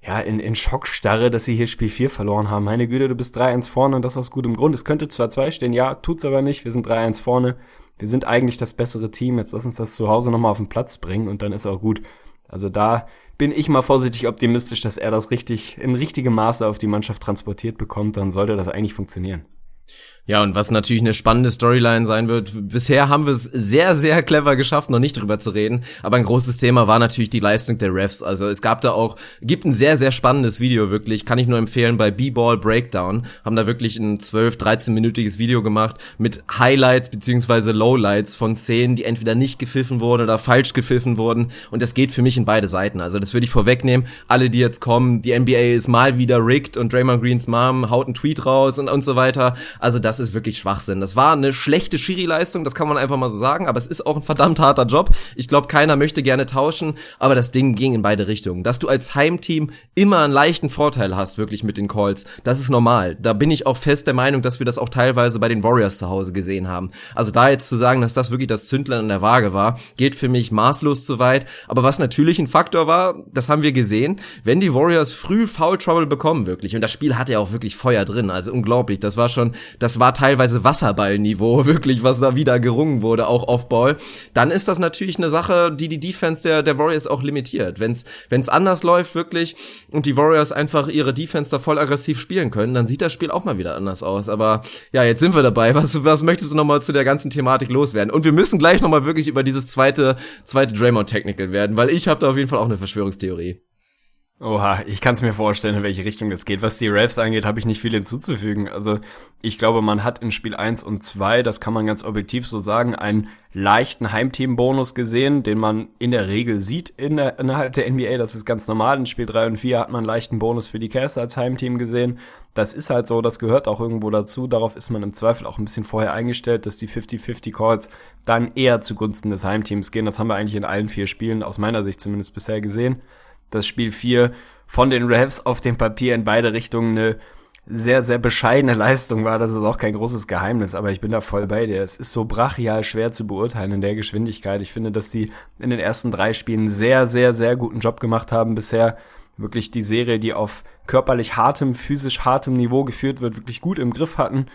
ja, in, in Schockstarre, dass sie hier Spiel 4 verloren haben. Meine Güte, du bist 3-1 vorne und das aus gutem Grund. Es könnte zwar 2 stehen, ja, tut's aber nicht. Wir sind 3-1 vorne. Wir sind eigentlich das bessere Team. Jetzt lass uns das zu Hause nochmal auf den Platz bringen und dann ist auch gut. Also da bin ich mal vorsichtig optimistisch, dass er das richtig in richtigem Maße auf die Mannschaft transportiert bekommt, dann sollte das eigentlich funktionieren. Ja, und was natürlich eine spannende Storyline sein wird. Bisher haben wir es sehr, sehr clever geschafft, noch nicht drüber zu reden. Aber ein großes Thema war natürlich die Leistung der Refs. Also es gab da auch, gibt ein sehr, sehr spannendes Video wirklich. Kann ich nur empfehlen bei B-Ball Breakdown. Haben da wirklich ein 12, 13-minütiges Video gemacht mit Highlights beziehungsweise Lowlights von Szenen, die entweder nicht gepfiffen wurden oder falsch gepfiffen wurden. Und das geht für mich in beide Seiten. Also das würde ich vorwegnehmen. Alle, die jetzt kommen, die NBA ist mal wieder rigged und Draymond Greens Mom haut einen Tweet raus und, und so weiter. Also das ist wirklich Schwachsinn. Das war eine schlechte Schiri-Leistung, das kann man einfach mal so sagen, aber es ist auch ein verdammt harter Job. Ich glaube, keiner möchte gerne tauschen, aber das Ding ging in beide Richtungen. Dass du als Heimteam immer einen leichten Vorteil hast, wirklich mit den Calls, das ist normal. Da bin ich auch fest der Meinung, dass wir das auch teilweise bei den Warriors zu Hause gesehen haben. Also da jetzt zu sagen, dass das wirklich das Zündler in der Waage war, geht für mich maßlos zu weit. Aber was natürlich ein Faktor war, das haben wir gesehen, wenn die Warriors früh Foul Trouble bekommen wirklich, und das Spiel hatte ja auch wirklich Feuer drin, also unglaublich, das war schon, das war war teilweise Wasserballniveau, wirklich, was da wieder gerungen wurde, auch Offball, dann ist das natürlich eine Sache, die die Defense der, der Warriors auch limitiert. Wenn's, wenn's anders läuft, wirklich, und die Warriors einfach ihre Defense da voll aggressiv spielen können, dann sieht das Spiel auch mal wieder anders aus. Aber ja, jetzt sind wir dabei. Was, was möchtest du nochmal zu der ganzen Thematik loswerden? Und wir müssen gleich nochmal wirklich über dieses zweite, zweite Draymond Technical werden, weil ich habe da auf jeden Fall auch eine Verschwörungstheorie. Oha, ich kann es mir vorstellen, in welche Richtung das geht. Was die Refs angeht, habe ich nicht viel hinzuzufügen. Also ich glaube, man hat in Spiel 1 und 2, das kann man ganz objektiv so sagen, einen leichten Heimteam-Bonus gesehen, den man in der Regel sieht in der, innerhalb der NBA. Das ist ganz normal. In Spiel 3 und 4 hat man einen leichten Bonus für die Cavs als Heimteam gesehen. Das ist halt so, das gehört auch irgendwo dazu. Darauf ist man im Zweifel auch ein bisschen vorher eingestellt, dass die 50-50 Calls dann eher zugunsten des Heimteams gehen. Das haben wir eigentlich in allen vier Spielen, aus meiner Sicht zumindest bisher gesehen dass Spiel 4 von den Refs auf dem Papier in beide Richtungen eine sehr, sehr bescheidene Leistung war. Das ist auch kein großes Geheimnis, aber ich bin da voll bei dir. Es ist so brachial schwer zu beurteilen in der Geschwindigkeit. Ich finde, dass die in den ersten drei Spielen sehr, sehr, sehr guten Job gemacht haben bisher. Wirklich die Serie, die auf körperlich hartem, physisch hartem Niveau geführt wird, wirklich gut im Griff hatten.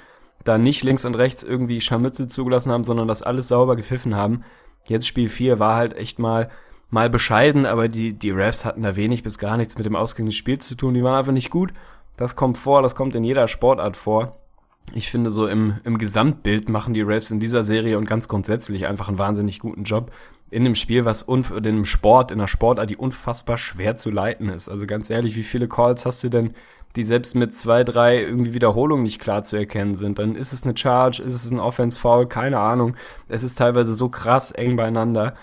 Da nicht links und rechts irgendwie Scharmütze zugelassen haben, sondern das alles sauber gepfiffen haben. Jetzt Spiel 4 war halt echt mal mal bescheiden, aber die, die Refs hatten da wenig bis gar nichts mit dem Ausgang des Spiels zu tun. Die waren einfach nicht gut. Das kommt vor, das kommt in jeder Sportart vor. Ich finde, so im, im Gesamtbild machen die Refs in dieser Serie und ganz grundsätzlich einfach einen wahnsinnig guten Job in einem Spiel, was in einem Sport, in einer Sportart, die unfassbar schwer zu leiten ist. Also ganz ehrlich, wie viele Calls hast du denn, die selbst mit zwei, drei irgendwie Wiederholungen nicht klar zu erkennen sind? Dann ist es eine Charge, ist es ein Offense-Foul, keine Ahnung. Es ist teilweise so krass eng beieinander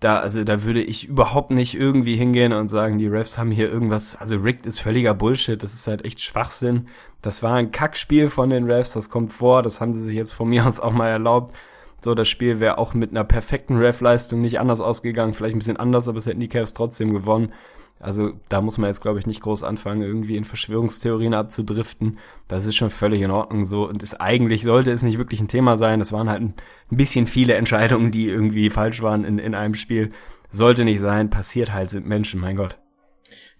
da, also da würde ich überhaupt nicht irgendwie hingehen und sagen, die Refs haben hier irgendwas, also rigged ist völliger Bullshit, das ist halt echt Schwachsinn. Das war ein Kackspiel von den Refs, das kommt vor, das haben sie sich jetzt von mir aus auch mal erlaubt. So, das Spiel wäre auch mit einer perfekten Ref-Leistung nicht anders ausgegangen, vielleicht ein bisschen anders, aber es hätten die Cavs trotzdem gewonnen. Also da muss man jetzt, glaube ich, nicht groß anfangen, irgendwie in Verschwörungstheorien abzudriften. Das ist schon völlig in Ordnung so. Und ist eigentlich sollte es nicht wirklich ein Thema sein. Das waren halt ein, bisschen viele Entscheidungen, die irgendwie falsch waren in, in einem Spiel. Sollte nicht sein, passiert halt, sind Menschen, mein Gott.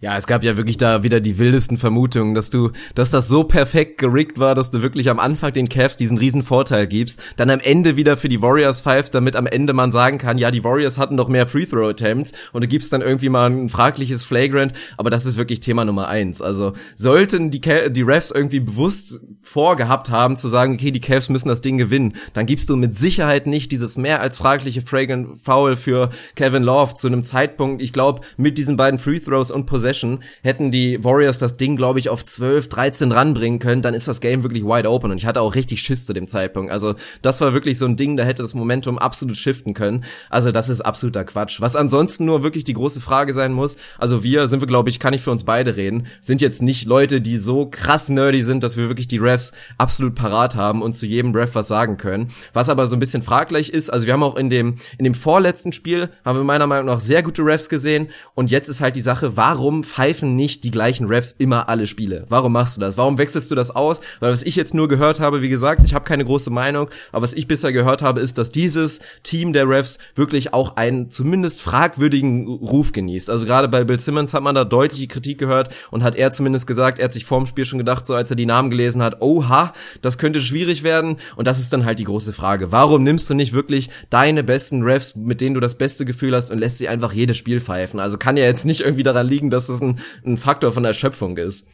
Ja, es gab ja wirklich da wieder die wildesten Vermutungen, dass du, dass das so perfekt gerickt war, dass du wirklich am Anfang den Cavs diesen riesen Vorteil gibst, dann am Ende wieder für die Warriors pfeifst, damit am Ende man sagen kann, ja, die Warriors hatten doch mehr Free Throw Attempts und du gibst dann irgendwie mal ein fragliches Flagrant, aber das ist wirklich Thema Nummer eins. Also sollten die, die Refs irgendwie bewusst vorgehabt haben zu sagen, okay, die Cavs müssen das Ding gewinnen, dann gibst du mit Sicherheit nicht dieses mehr als fragliche Flagrant Foul für Kevin Love zu einem Zeitpunkt, ich glaube, mit diesen beiden Free Throws und Possession Possession, hätten die Warriors das Ding, glaube ich, auf 12, 13 ranbringen können, dann ist das Game wirklich wide open. Und ich hatte auch richtig Schiss zu dem Zeitpunkt. Also das war wirklich so ein Ding, da hätte das Momentum absolut shiften können. Also das ist absoluter Quatsch. Was ansonsten nur wirklich die große Frage sein muss, also wir sind wir, glaube ich, kann ich für uns beide reden, sind jetzt nicht Leute, die so krass nerdy sind, dass wir wirklich die Refs absolut parat haben und zu jedem Ref was sagen können. Was aber so ein bisschen fraglich ist, also wir haben auch in dem, in dem vorletzten Spiel, haben wir meiner Meinung nach sehr gute Refs gesehen. Und jetzt ist halt die Sache, warum pfeifen nicht die gleichen Refs immer alle Spiele? Warum machst du das? Warum wechselst du das aus? Weil was ich jetzt nur gehört habe, wie gesagt, ich habe keine große Meinung, aber was ich bisher gehört habe, ist, dass dieses Team der Refs wirklich auch einen zumindest fragwürdigen Ruf genießt. Also gerade bei Bill Simmons hat man da deutliche Kritik gehört und hat er zumindest gesagt, er hat sich vorm Spiel schon gedacht, so als er die Namen gelesen hat, oha, das könnte schwierig werden und das ist dann halt die große Frage. Warum nimmst du nicht wirklich deine besten Refs, mit denen du das beste Gefühl hast und lässt sie einfach jedes Spiel pfeifen? Also kann ja jetzt nicht irgendwie daran liegen, dass es ein, ein Faktor von Erschöpfung ist.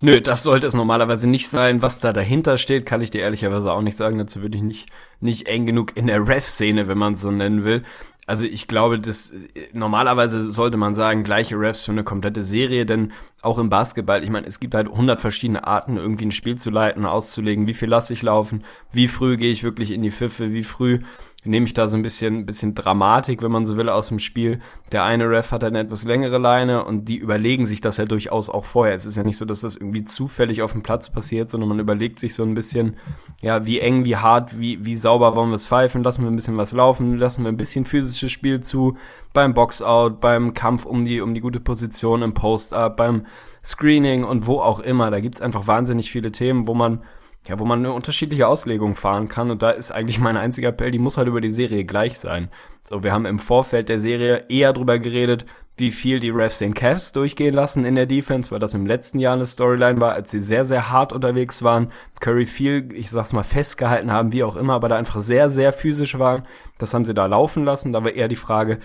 Nö, das sollte es normalerweise nicht sein. Was da dahinter steht, kann ich dir ehrlicherweise auch nicht sagen. Dazu würde ich nicht, nicht eng genug in der Ref-Szene, wenn man es so nennen will. Also ich glaube, das normalerweise sollte man sagen, gleiche Refs für eine komplette Serie, denn auch im Basketball, ich meine, es gibt halt 100 verschiedene Arten, irgendwie ein Spiel zu leiten, auszulegen, wie viel lasse ich laufen, wie früh gehe ich wirklich in die Pfiffe, wie früh nehme ich da so ein bisschen, bisschen Dramatik, wenn man so will, aus dem Spiel. Der eine Ref hat eine etwas längere Leine und die überlegen sich das ja durchaus auch vorher. Es ist ja nicht so, dass das irgendwie zufällig auf dem Platz passiert, sondern man überlegt sich so ein bisschen, ja, wie eng, wie hart, wie, wie sauber wollen wir es pfeifen, lassen wir ein bisschen was laufen, lassen wir ein bisschen physisches Spiel zu, beim Boxout, beim Kampf um die, um die gute Position im Post-Up, beim Screening und wo auch immer. Da gibt's einfach wahnsinnig viele Themen, wo man ja, wo man eine unterschiedliche Auslegung fahren kann. Und da ist eigentlich mein einziger Appell, die muss halt über die Serie gleich sein. So, wir haben im Vorfeld der Serie eher drüber geredet, wie viel die Refs den Cavs durchgehen lassen in der Defense, weil das im letzten Jahr eine Storyline war, als sie sehr, sehr hart unterwegs waren. Curry viel, ich sag's mal, festgehalten haben, wie auch immer, aber da einfach sehr, sehr physisch waren. Das haben sie da laufen lassen. Da war eher die Frage,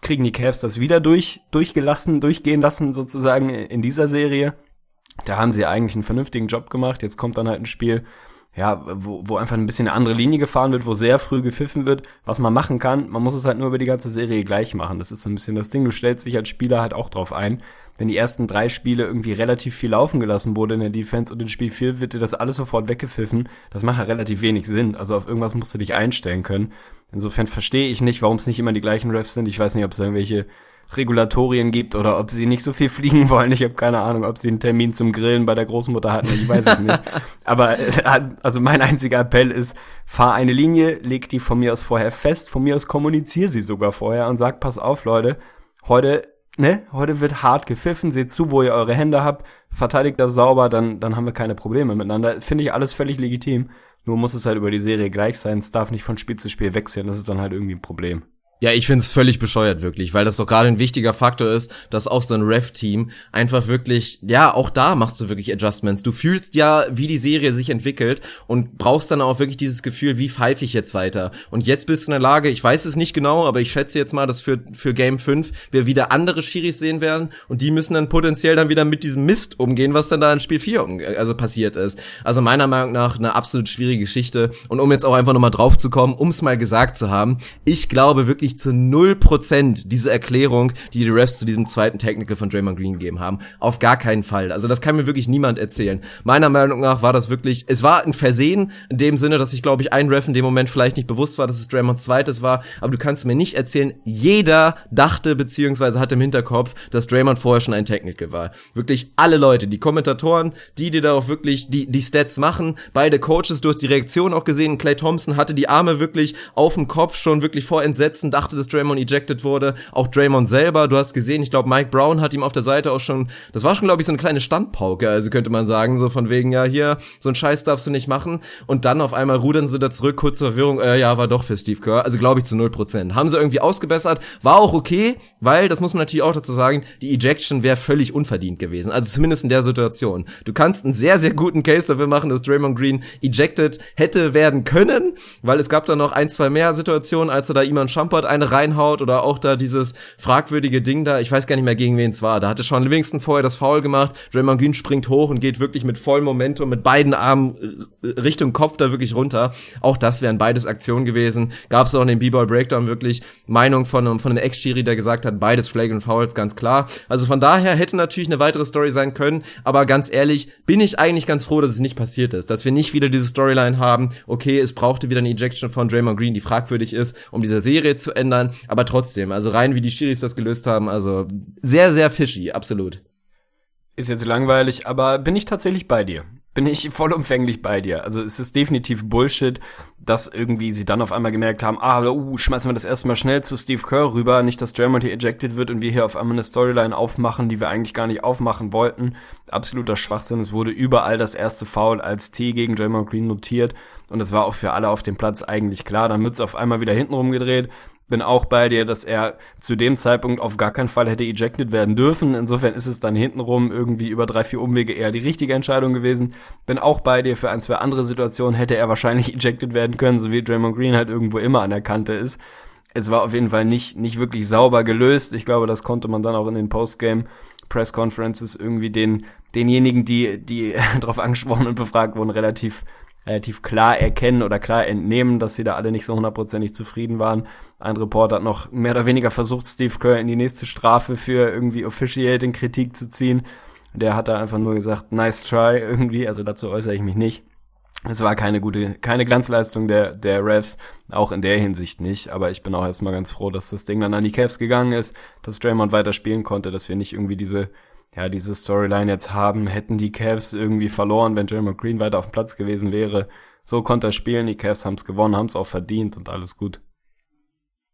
kriegen die Cavs das wieder durch, durchgelassen, durchgehen lassen, sozusagen in dieser Serie? Da haben sie eigentlich einen vernünftigen Job gemacht. Jetzt kommt dann halt ein Spiel, ja, wo, wo einfach ein bisschen eine andere Linie gefahren wird, wo sehr früh gepfiffen wird, was man machen kann. Man muss es halt nur über die ganze Serie gleich machen. Das ist so ein bisschen das Ding. Du stellst dich als Spieler halt auch drauf ein. Wenn die ersten drei Spiele irgendwie relativ viel laufen gelassen wurde in der Defense und in Spiel 4 wird dir das alles sofort weggepfiffen, das macht ja relativ wenig Sinn. Also auf irgendwas musst du dich einstellen können. Insofern verstehe ich nicht, warum es nicht immer die gleichen Refs sind. Ich weiß nicht, ob es irgendwelche Regulatorien gibt oder ob sie nicht so viel fliegen wollen. Ich habe keine Ahnung, ob sie einen Termin zum Grillen bei der Großmutter hatten. Ich weiß es nicht. Aber also mein einziger Appell ist, fahr eine Linie, leg die von mir aus vorher fest, von mir aus kommuniziere sie sogar vorher und sag, pass auf, Leute, heute, ne, heute wird hart gepfiffen, seht zu, wo ihr eure Hände habt, verteidigt das sauber, dann, dann haben wir keine Probleme miteinander. Finde ich alles völlig legitim. Nur muss es halt über die Serie gleich sein. Es darf nicht von Spiel zu Spiel wechseln. Das ist dann halt irgendwie ein Problem. Ja, ich find's völlig bescheuert wirklich, weil das doch gerade ein wichtiger Faktor ist, dass auch so ein Ref-Team einfach wirklich, ja, auch da machst du wirklich Adjustments. Du fühlst ja, wie die Serie sich entwickelt und brauchst dann auch wirklich dieses Gefühl, wie pfeife ich jetzt weiter. Und jetzt bist du in der Lage, ich weiß es nicht genau, aber ich schätze jetzt mal, dass für, für Game 5 wir wieder andere Schiris sehen werden und die müssen dann potenziell dann wieder mit diesem Mist umgehen, was dann da in Spiel 4 um, also passiert ist. Also meiner Meinung nach eine absolut schwierige Geschichte und um jetzt auch einfach nochmal drauf zu kommen, ums mal gesagt zu haben, ich glaube wirklich wirklich zu null Prozent diese Erklärung, die die Refs zu diesem zweiten Technical von Draymond Green gegeben haben. Auf gar keinen Fall. Also das kann mir wirklich niemand erzählen. Meiner Meinung nach war das wirklich, es war ein Versehen in dem Sinne, dass ich glaube ich ein Ref in dem Moment vielleicht nicht bewusst war, dass es Draymonds zweites war, aber du kannst mir nicht erzählen, jeder dachte beziehungsweise hatte im Hinterkopf, dass Draymond vorher schon ein Technical war. Wirklich alle Leute, die Kommentatoren, die dir da auch wirklich die, die Stats machen, beide Coaches, du die Reaktion auch gesehen, Clay Thompson hatte die Arme wirklich auf dem Kopf schon wirklich vor Entsetzen, dachte, dass Draymond ejected wurde. Auch Draymond selber, du hast gesehen, ich glaube, Mike Brown hat ihm auf der Seite auch schon, das war schon, glaube ich, so eine kleine Standpauke, also könnte man sagen, so von wegen, ja, hier, so ein Scheiß darfst du nicht machen. Und dann auf einmal rudern sie da zurück, kurze Verwirrung, äh, ja, war doch für Steve Kerr. Also glaube ich zu 0%. Haben sie irgendwie ausgebessert, war auch okay, weil, das muss man natürlich auch dazu sagen, die Ejection wäre völlig unverdient gewesen. Also zumindest in der Situation. Du kannst einen sehr, sehr guten Case dafür machen, dass Draymond Green ejected hätte werden können, weil es gab da noch ein, zwei mehr Situationen, als er da Iman Shumpert eine reinhaut oder auch da dieses fragwürdige Ding da, ich weiß gar nicht mehr gegen wen es war, da hatte Sean Livingston vorher das Foul gemacht, Draymond Green springt hoch und geht wirklich mit vollem Momentum, mit beiden Armen äh, Richtung Kopf da wirklich runter. Auch das wären beides Aktionen gewesen. Gab es auch in dem B-Ball Breakdown wirklich Meinung von von einem Ex-Schiri, der gesagt hat, beides Flagrant Fouls, ganz klar. Also von daher hätte natürlich eine weitere Story sein können, aber ganz ehrlich, bin ich eigentlich ganz froh, dass es nicht passiert ist, dass wir nicht wieder diese Storyline haben, okay, es brauchte wieder eine Ejection von Draymond Green, die fragwürdig ist, um diese Serie zu ändern, aber trotzdem, also rein wie die Schiris das gelöst haben, also sehr, sehr fishy, absolut. Ist jetzt langweilig, aber bin ich tatsächlich bei dir. Bin ich vollumfänglich bei dir. Also es ist definitiv Bullshit, dass irgendwie sie dann auf einmal gemerkt haben, ah, uh, schmeißen wir das erstmal schnell zu Steve Kerr rüber, nicht, dass Draymond hier ejected wird und wir hier auf einmal eine Storyline aufmachen, die wir eigentlich gar nicht aufmachen wollten. Absoluter Schwachsinn. Es wurde überall das erste Foul als T gegen Draymond Green notiert und es war auch für alle auf dem Platz eigentlich klar. Dann wird's auf einmal wieder hintenrum gedreht bin auch bei dir, dass er zu dem Zeitpunkt auf gar keinen Fall hätte ejected werden dürfen. Insofern ist es dann hintenrum irgendwie über drei, vier Umwege eher die richtige Entscheidung gewesen. Bin auch bei dir, für ein, zwei andere Situationen hätte er wahrscheinlich ejected werden können, so wie Draymond Green halt irgendwo immer an der Kante ist. Es war auf jeden Fall nicht, nicht wirklich sauber gelöst. Ich glaube, das konnte man dann auch in den Postgame Press Conferences irgendwie den, denjenigen, die, die darauf angesprochen und befragt wurden, relativ relativ klar erkennen oder klar entnehmen, dass sie da alle nicht so hundertprozentig zufrieden waren. Ein Reporter hat noch mehr oder weniger versucht, Steve Kerr in die nächste Strafe für irgendwie Officiating Kritik zu ziehen. Der hat da einfach nur gesagt, nice try irgendwie, also dazu äußere ich mich nicht. Es war keine gute, keine Glanzleistung der, der Refs, auch in der Hinsicht nicht, aber ich bin auch erstmal ganz froh, dass das Ding dann an die Cavs gegangen ist, dass Draymond weiter spielen konnte, dass wir nicht irgendwie diese ja, diese Storyline jetzt haben, hätten die Cavs irgendwie verloren, wenn Jeremy Green weiter auf dem Platz gewesen wäre. So konnte er spielen, die Cavs haben es gewonnen, haben es auch verdient und alles gut.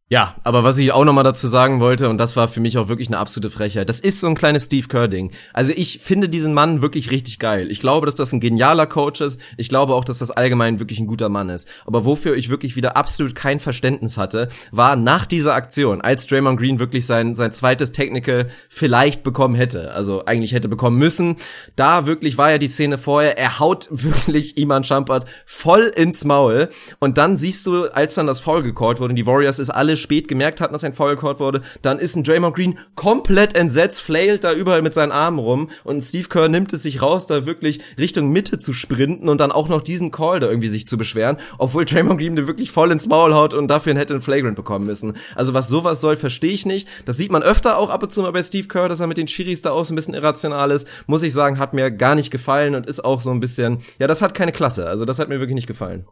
Ja, aber was ich auch nochmal dazu sagen wollte, und das war für mich auch wirklich eine absolute Frechheit, das ist so ein kleines Steve Kerr-Ding. Also ich finde diesen Mann wirklich richtig geil. Ich glaube, dass das ein genialer Coach ist. Ich glaube auch, dass das allgemein wirklich ein guter Mann ist. Aber wofür ich wirklich wieder absolut kein Verständnis hatte, war nach dieser Aktion, als Draymond Green wirklich sein, sein zweites Technical vielleicht bekommen hätte, also eigentlich hätte bekommen müssen, da wirklich war ja die Szene vorher, er haut wirklich Iman Champert voll ins Maul und dann siehst du, als dann das Foul gecallt wurde und die Warriors ist alle spät gemerkt hatten, dass ein Foul gecallt wurde, dann ist ein Draymond Green komplett entsetzt, flailt da überall mit seinen Armen rum und Steve Kerr nimmt es sich raus, da wirklich Richtung Mitte zu sprinten und dann auch noch diesen Call da irgendwie sich zu beschweren, obwohl Draymond Green den wirklich voll ins Maul haut und dafür hätte ein Flagrant bekommen müssen. Also was sowas soll, verstehe ich nicht. Das sieht man öfter auch ab und zu mal bei Steve Kerr, dass er mit den Chiris da auch so ein bisschen irrational ist. Muss ich sagen, hat mir gar nicht gefallen und ist auch so ein bisschen, ja, das hat keine Klasse. Also das hat mir wirklich nicht gefallen.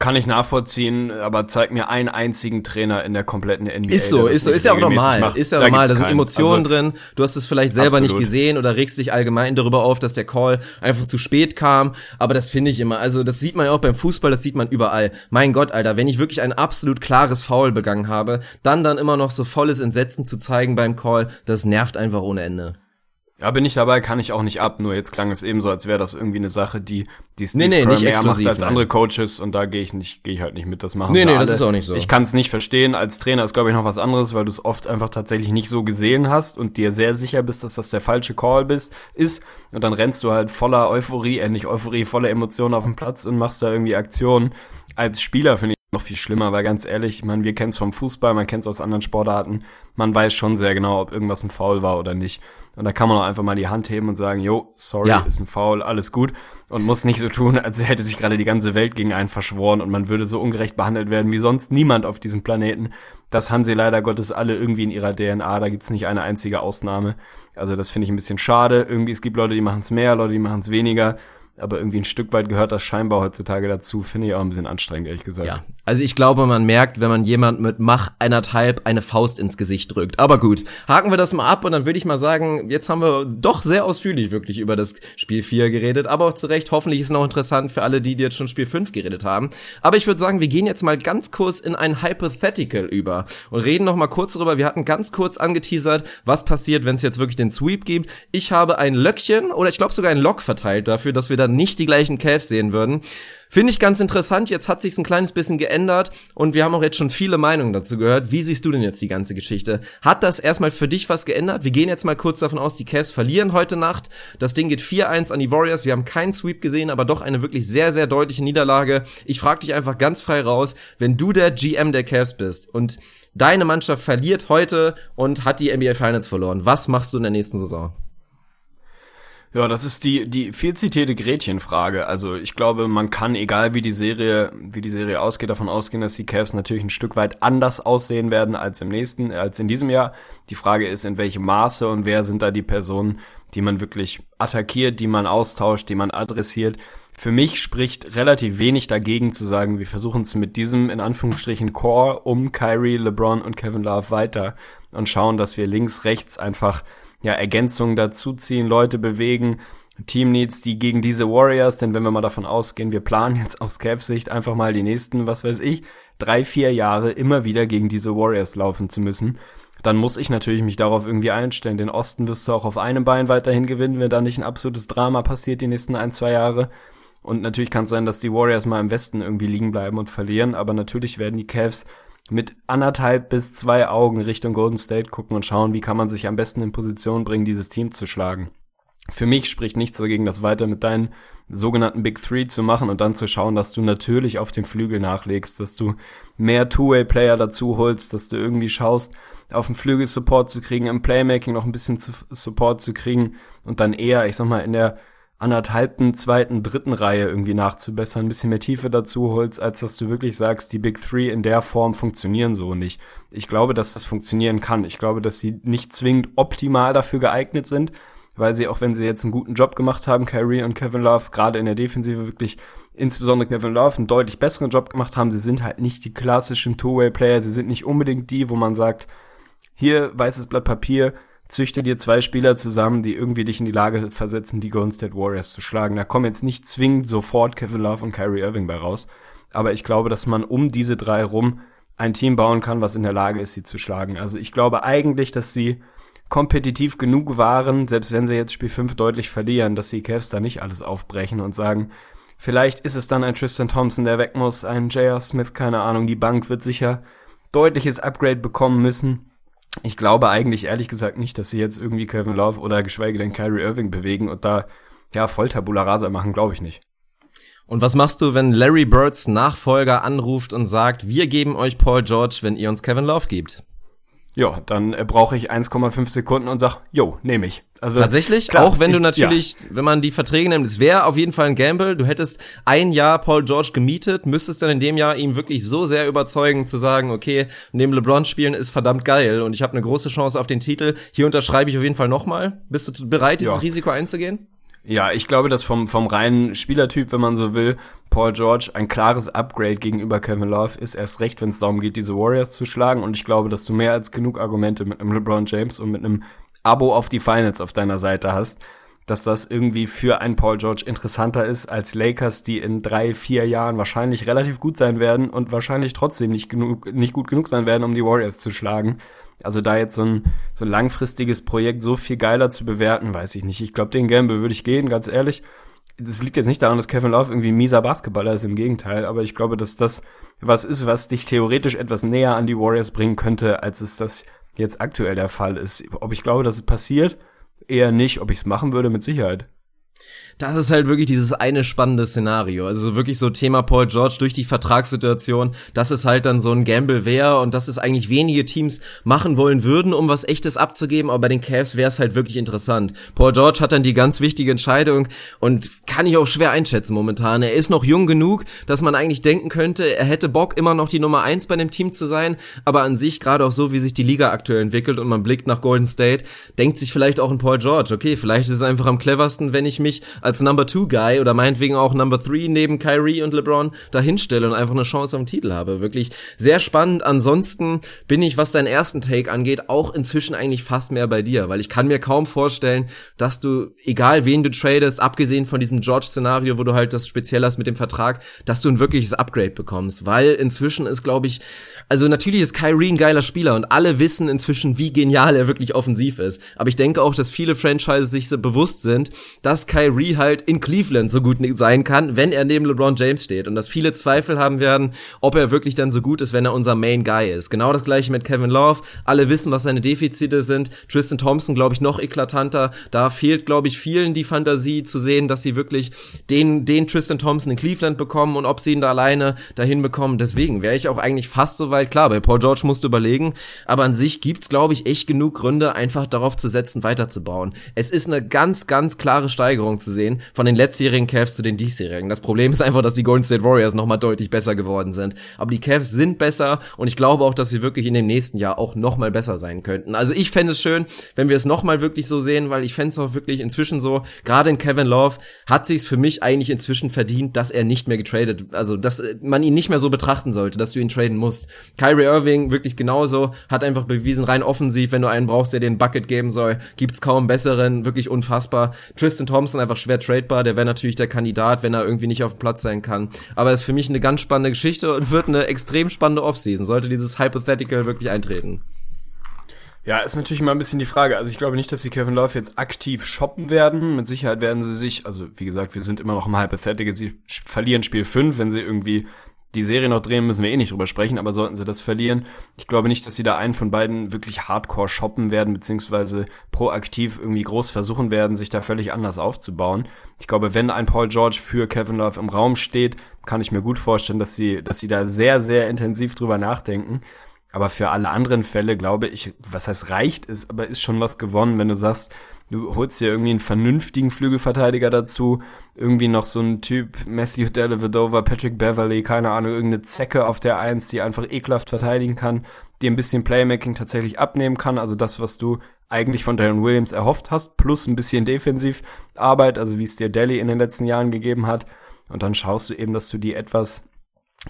Kann ich nachvollziehen, aber zeig mir einen einzigen Trainer in der kompletten NBA. Ist so, ist so, ist ja auch normal. Macht. Ist ja da normal, da sind Emotionen also, drin. Du hast es vielleicht selber absolut. nicht gesehen oder regst dich allgemein darüber auf, dass der Call einfach zu spät kam. Aber das finde ich immer, also das sieht man ja auch beim Fußball, das sieht man überall. Mein Gott, Alter, wenn ich wirklich ein absolut klares Foul begangen habe, dann dann immer noch so volles Entsetzen zu zeigen beim Call, das nervt einfach ohne Ende. Ja, bin ich dabei, kann ich auch nicht ab. Nur jetzt klang es eben so, als wäre das irgendwie eine Sache, die, die Steve nee, nee, nicht mehr exklusiv, macht als nein. andere Coaches und da gehe ich nicht, gehe ich halt nicht mit. Das machen Nee, sie nee, alle. das ist auch nicht so. Ich kann es nicht verstehen. Als Trainer ist, glaube ich, noch was anderes, weil du es oft einfach tatsächlich nicht so gesehen hast und dir sehr sicher bist, dass das der falsche Call bist, ist. Und dann rennst du halt voller Euphorie, äh, nicht Euphorie, voller Emotionen auf den Platz und machst da irgendwie Aktionen. Als Spieler finde ich noch viel schlimmer, weil ganz ehrlich, ich meine, wir kennen es vom Fußball, man kennt es aus anderen Sportarten. Man weiß schon sehr genau, ob irgendwas ein Foul war oder nicht. Und da kann man auch einfach mal die Hand heben und sagen, jo, sorry, Ja. ist ein Foul, alles gut. Und muss nicht so tun, als hätte sich gerade die ganze Welt gegen einen verschworen und man würde so ungerecht behandelt werden wie sonst niemand auf diesem Planeten. Das haben sie leider Gottes alle irgendwie in ihrer DNA. Da gibt's nicht eine einzige Ausnahme. Also das finde ich ein bisschen schade. Irgendwie, es gibt Leute, die machen's mehr, Leute, die machen's weniger. Aber irgendwie ein Stück weit gehört das scheinbar heutzutage dazu. Finde ich auch ein bisschen anstrengend, ehrlich gesagt. Ja, also ich glaube, man merkt, wenn man jemand mit Mach eineinhalb eine Faust ins Gesicht drückt. Aber gut, haken wir das mal ab und dann würde ich mal sagen, jetzt haben wir doch sehr ausführlich wirklich über das Spiel 4 geredet, aber auch zu Recht, hoffentlich ist es noch interessant für alle, die, die jetzt schon Spiel 5 geredet haben. Aber ich würde sagen, wir gehen jetzt mal ganz kurz in ein Hypothetical über und reden noch mal kurz darüber. Wir hatten ganz kurz angeteasert, was passiert, wenn es jetzt wirklich den Sweep gibt. Ich habe ein Löckchen oder ich glaube sogar ein Lock verteilt dafür, dass wir dann nicht die gleichen Cavs sehen würden. Finde ich ganz interessant. Jetzt hat sich's ein kleines bisschen geändert und wir haben auch jetzt schon viele Meinungen dazu gehört. Wie siehst du denn jetzt die ganze Geschichte? Hat das erstmal für dich was geändert? Wir gehen jetzt mal kurz davon aus, die Cavs verlieren heute Nacht. Das Ding geht 4-1 an die Warriors. Wir haben keinen Sweep gesehen, aber doch eine wirklich sehr, sehr deutliche Niederlage. Ich frage dich einfach ganz frei raus, wenn du der GM der Cavs bist und deine Mannschaft verliert heute und hat die NBA Finals verloren, was machst du in der nächsten Saison? Ja, das ist die, die viel zitierte Gretchenfrage. Also ich glaube, man kann, egal wie die Serie, wie die Serie ausgeht, davon ausgehen, dass die Cavs natürlich ein Stück weit anders aussehen werden als im nächsten, als in diesem Jahr. Die Frage ist, in welchem Maße und wer sind da die Personen, die man wirklich attackiert, die man austauscht, die man adressiert. Für mich spricht relativ wenig dagegen zu sagen, wir versuchen es mit diesem, in Anführungsstrichen, Core um Kyrie, LeBron und Kevin Love weiter und schauen, dass wir links, rechts einfach ja, Ergänzungen dazuziehen, Leute bewegen, Teamneeds, die gegen diese Warriors, denn wenn wir mal davon ausgehen, wir planen jetzt aus Cavs Sicht einfach mal die nächsten, was weiß ich, drei, vier Jahre immer wieder gegen diese Warriors laufen zu müssen, dann muss ich natürlich mich darauf irgendwie einstellen. Den Osten wirst du auch auf einem Bein weiterhin gewinnen, wenn da nicht ein absolutes Drama passiert die nächsten ein, zwei Jahre. Und natürlich kann es sein, dass die Warriors mal im Westen irgendwie liegen bleiben und verlieren, aber natürlich werden die Cavs mit anderthalb bis zwei Augen Richtung Golden State gucken und schauen, wie kann man sich am besten in Position bringen, dieses Team zu schlagen. Für mich spricht nichts dagegen, das weiter mit deinen sogenannten Big Three zu machen und dann zu schauen, dass du natürlich auf den Flügel nachlegst, dass du mehr Two-Way-Player dazu holst, dass du irgendwie schaust, auf dem Flügel Support zu kriegen, im Playmaking noch ein bisschen Support zu kriegen und dann eher, ich sag mal, in der anderthalbten, zweiten, dritten Reihe irgendwie nachzubessern, ein bisschen mehr Tiefe dazu holst, als dass du wirklich sagst, die Big Three in der Form funktionieren so nicht. Ich glaube, dass das funktionieren kann. Ich glaube, dass sie nicht zwingend optimal dafür geeignet sind, weil sie, auch wenn sie jetzt einen guten Job gemacht haben, Kyrie und Kevin Love, gerade in der Defensive wirklich, insbesondere Kevin Love, einen deutlich besseren Job gemacht haben. Sie sind halt nicht die klassischen Two-Way-Player. Sie sind nicht unbedingt die, wo man sagt, hier weißes Blatt Papier, züchte dir zwei Spieler zusammen, die irgendwie dich in die Lage versetzen, die Golden State Warriors zu schlagen. Da kommen jetzt nicht zwingend sofort Kevin Love und Kyrie Irving bei raus. Aber ich glaube, dass man um diese drei rum ein Team bauen kann, was in der Lage ist, sie zu schlagen. Also ich glaube eigentlich, dass sie kompetitiv genug waren, selbst wenn sie jetzt Spiel 5 deutlich verlieren, dass die Cavs da nicht alles aufbrechen und sagen, vielleicht ist es dann ein Tristan Thompson, der weg muss, ein J.R. Smith, keine Ahnung, die Bank wird sicher deutliches Upgrade bekommen müssen. Ich glaube eigentlich ehrlich gesagt nicht, dass sie jetzt irgendwie Kevin Love oder geschweige denn Kyrie Irving bewegen und da ja voll Tabula Rasa machen, glaube ich nicht. Und was machst du, wenn Larry Birds Nachfolger anruft und sagt, wir geben euch Paul George, wenn ihr uns Kevin Love gibt? Ja, dann äh, brauche ich 1,5 Sekunden und sag, jo, nehme ich. Also tatsächlich, klar, auch wenn ich, du natürlich, ja. wenn man die Verträge nimmt, es wäre auf jeden Fall ein Gamble. Du hättest ein Jahr Paul George gemietet, müsstest dann in dem Jahr ihm wirklich so sehr überzeugen zu sagen, okay, neben LeBron spielen ist verdammt geil und ich habe eine große Chance auf den Titel. Hier unterschreibe ich auf jeden Fall nochmal. Bist du bereit, dieses ja. Risiko einzugehen? Ja, ich glaube, dass vom, vom reinen Spielertyp, wenn man so will, Paul George ein klares Upgrade gegenüber Kevin Love ist erst recht, wenn es darum geht, diese Warriors zu schlagen. Und ich glaube, dass du mehr als genug Argumente mit einem LeBron James und mit einem Abo auf die Finals auf deiner Seite hast, dass das irgendwie für einen Paul George interessanter ist als Lakers, die in drei, vier Jahren wahrscheinlich relativ gut sein werden und wahrscheinlich trotzdem nicht genug, nicht gut genug sein werden, um die Warriors zu schlagen. Also da jetzt so ein, so ein langfristiges Projekt so viel geiler zu bewerten, weiß ich nicht. Ich glaube, den Gamble würde ich gehen, ganz ehrlich. Das liegt jetzt nicht daran, dass Kevin Love irgendwie ein mieser Basketballer ist, im Gegenteil. Aber ich glaube, dass das was ist, was dich theoretisch etwas näher an die Warriors bringen könnte, als es das jetzt aktuell der Fall ist. Ob ich glaube, dass es passiert, eher nicht. Ob ich es machen würde, mit Sicherheit das ist halt wirklich dieses eine spannende Szenario. Also wirklich so Thema Paul George durch die Vertragssituation, dass es halt dann so ein Gamble wäre und dass es eigentlich wenige Teams machen wollen würden, um was echtes abzugeben, aber bei den Cavs wäre es halt wirklich interessant. Paul George hat dann die ganz wichtige Entscheidung und kann ich auch schwer einschätzen momentan. Er ist noch jung genug, dass man eigentlich denken könnte, er hätte Bock immer noch die Nummer eins bei dem Team zu sein, aber an sich gerade auch so, wie sich die Liga aktuell entwickelt und man blickt nach Golden State, denkt sich vielleicht auch ein Paul George, okay, vielleicht ist es einfach am cleversten, wenn ich mich als Number Two Guy oder meinetwegen auch Number Three neben Kyrie und LeBron dahinstelle und einfach eine Chance den Titel habe. Wirklich sehr spannend. Ansonsten bin ich, was deinen ersten Take angeht, auch inzwischen eigentlich fast mehr bei dir, weil ich kann mir kaum vorstellen, dass du, egal wen du tradest, abgesehen von diesem George-Szenario, wo du halt das speziell hast mit dem Vertrag, dass du ein wirkliches Upgrade bekommst, weil inzwischen ist, glaube ich, also natürlich ist Kyrie ein geiler Spieler und alle wissen inzwischen, wie genial er wirklich offensiv ist. Aber ich denke auch, dass viele Franchises sich so bewusst sind, dass Kyrie halt in Cleveland so gut sein kann, wenn er neben LeBron James steht. Und dass viele Zweifel haben werden, ob er wirklich dann so gut ist, wenn er unser Main Guy ist. Genau das gleiche mit Kevin Love. Alle wissen, was seine Defizite sind. Tristan Thompson, glaube ich, noch eklatanter. Da fehlt, glaube ich, vielen die Fantasie zu sehen, dass sie wirklich den, den Tristan Thompson in Cleveland bekommen und ob sie ihn da alleine dahin bekommen. Deswegen wäre ich auch eigentlich fast so weit klar. Bei Paul George musst du überlegen, aber an sich gibt's, glaube ich, echt genug Gründe, einfach darauf zu setzen, weiterzubauen. Es ist eine ganz, ganz klare Steigerung zu sehen von den letztjährigen Cavs zu den diesjährigen. Das Problem ist einfach, dass die Golden State Warriors nochmal deutlich besser geworden sind. Aber die Cavs sind besser und ich glaube auch, dass sie wirklich in dem nächsten Jahr auch nochmal besser sein könnten. Also ich fände es schön, wenn wir es nochmal wirklich so sehen, weil ich fände es auch wirklich inzwischen so, gerade in Kevin Love hat sich für mich eigentlich inzwischen verdient, dass er nicht mehr getradet, also dass man ihn nicht mehr so betrachten sollte, dass du ihn traden musst. Kyrie Irving wirklich genauso, hat einfach bewiesen, rein offensiv, wenn du einen brauchst, der den Bucket geben soll, gibt's kaum besseren, wirklich unfassbar. Tristan Thompson einfach schwer tradebar, der wäre natürlich der Kandidat, wenn er irgendwie nicht auf dem Platz sein kann. Aber ist für mich eine ganz spannende Geschichte und wird eine extrem spannende Offseason, sollte dieses Hypothetical wirklich eintreten. Ja, ist natürlich mal ein bisschen die Frage. Also ich glaube nicht, dass sie Kevin Love jetzt aktiv shoppen werden. Mit Sicherheit werden sie sich, also wie gesagt, wir sind immer noch im Hypothetical. Sie verlieren Spiel 5, wenn sie irgendwie die Serie noch drehen, müssen wir eh nicht drüber sprechen, aber sollten sie das verlieren, ich glaube nicht, dass sie da einen von beiden wirklich hardcore shoppen werden, beziehungsweise proaktiv irgendwie groß versuchen werden, sich da völlig anders aufzubauen. Ich glaube, wenn ein Paul George für Kevin Love im Raum steht, kann ich mir gut vorstellen, dass sie, dass sie da sehr, sehr intensiv drüber nachdenken. Aber für alle anderen Fälle glaube ich, was heißt reicht ist, aber ist schon was gewonnen, wenn du sagst, du holst dir irgendwie einen vernünftigen Flügelverteidiger dazu, irgendwie noch so ein Typ, Matthew Dellavedova, Patrick Beverly, keine Ahnung, irgendeine Zecke auf der Eins, die einfach ekelhaft verteidigen kann, die ein bisschen Playmaking tatsächlich abnehmen kann, also das, was du eigentlich von Darren Williams erhofft hast, plus ein bisschen Defensivarbeit, also wie es dir Delhi in den letzten Jahren gegeben hat. Und dann schaust du eben, dass du die etwas,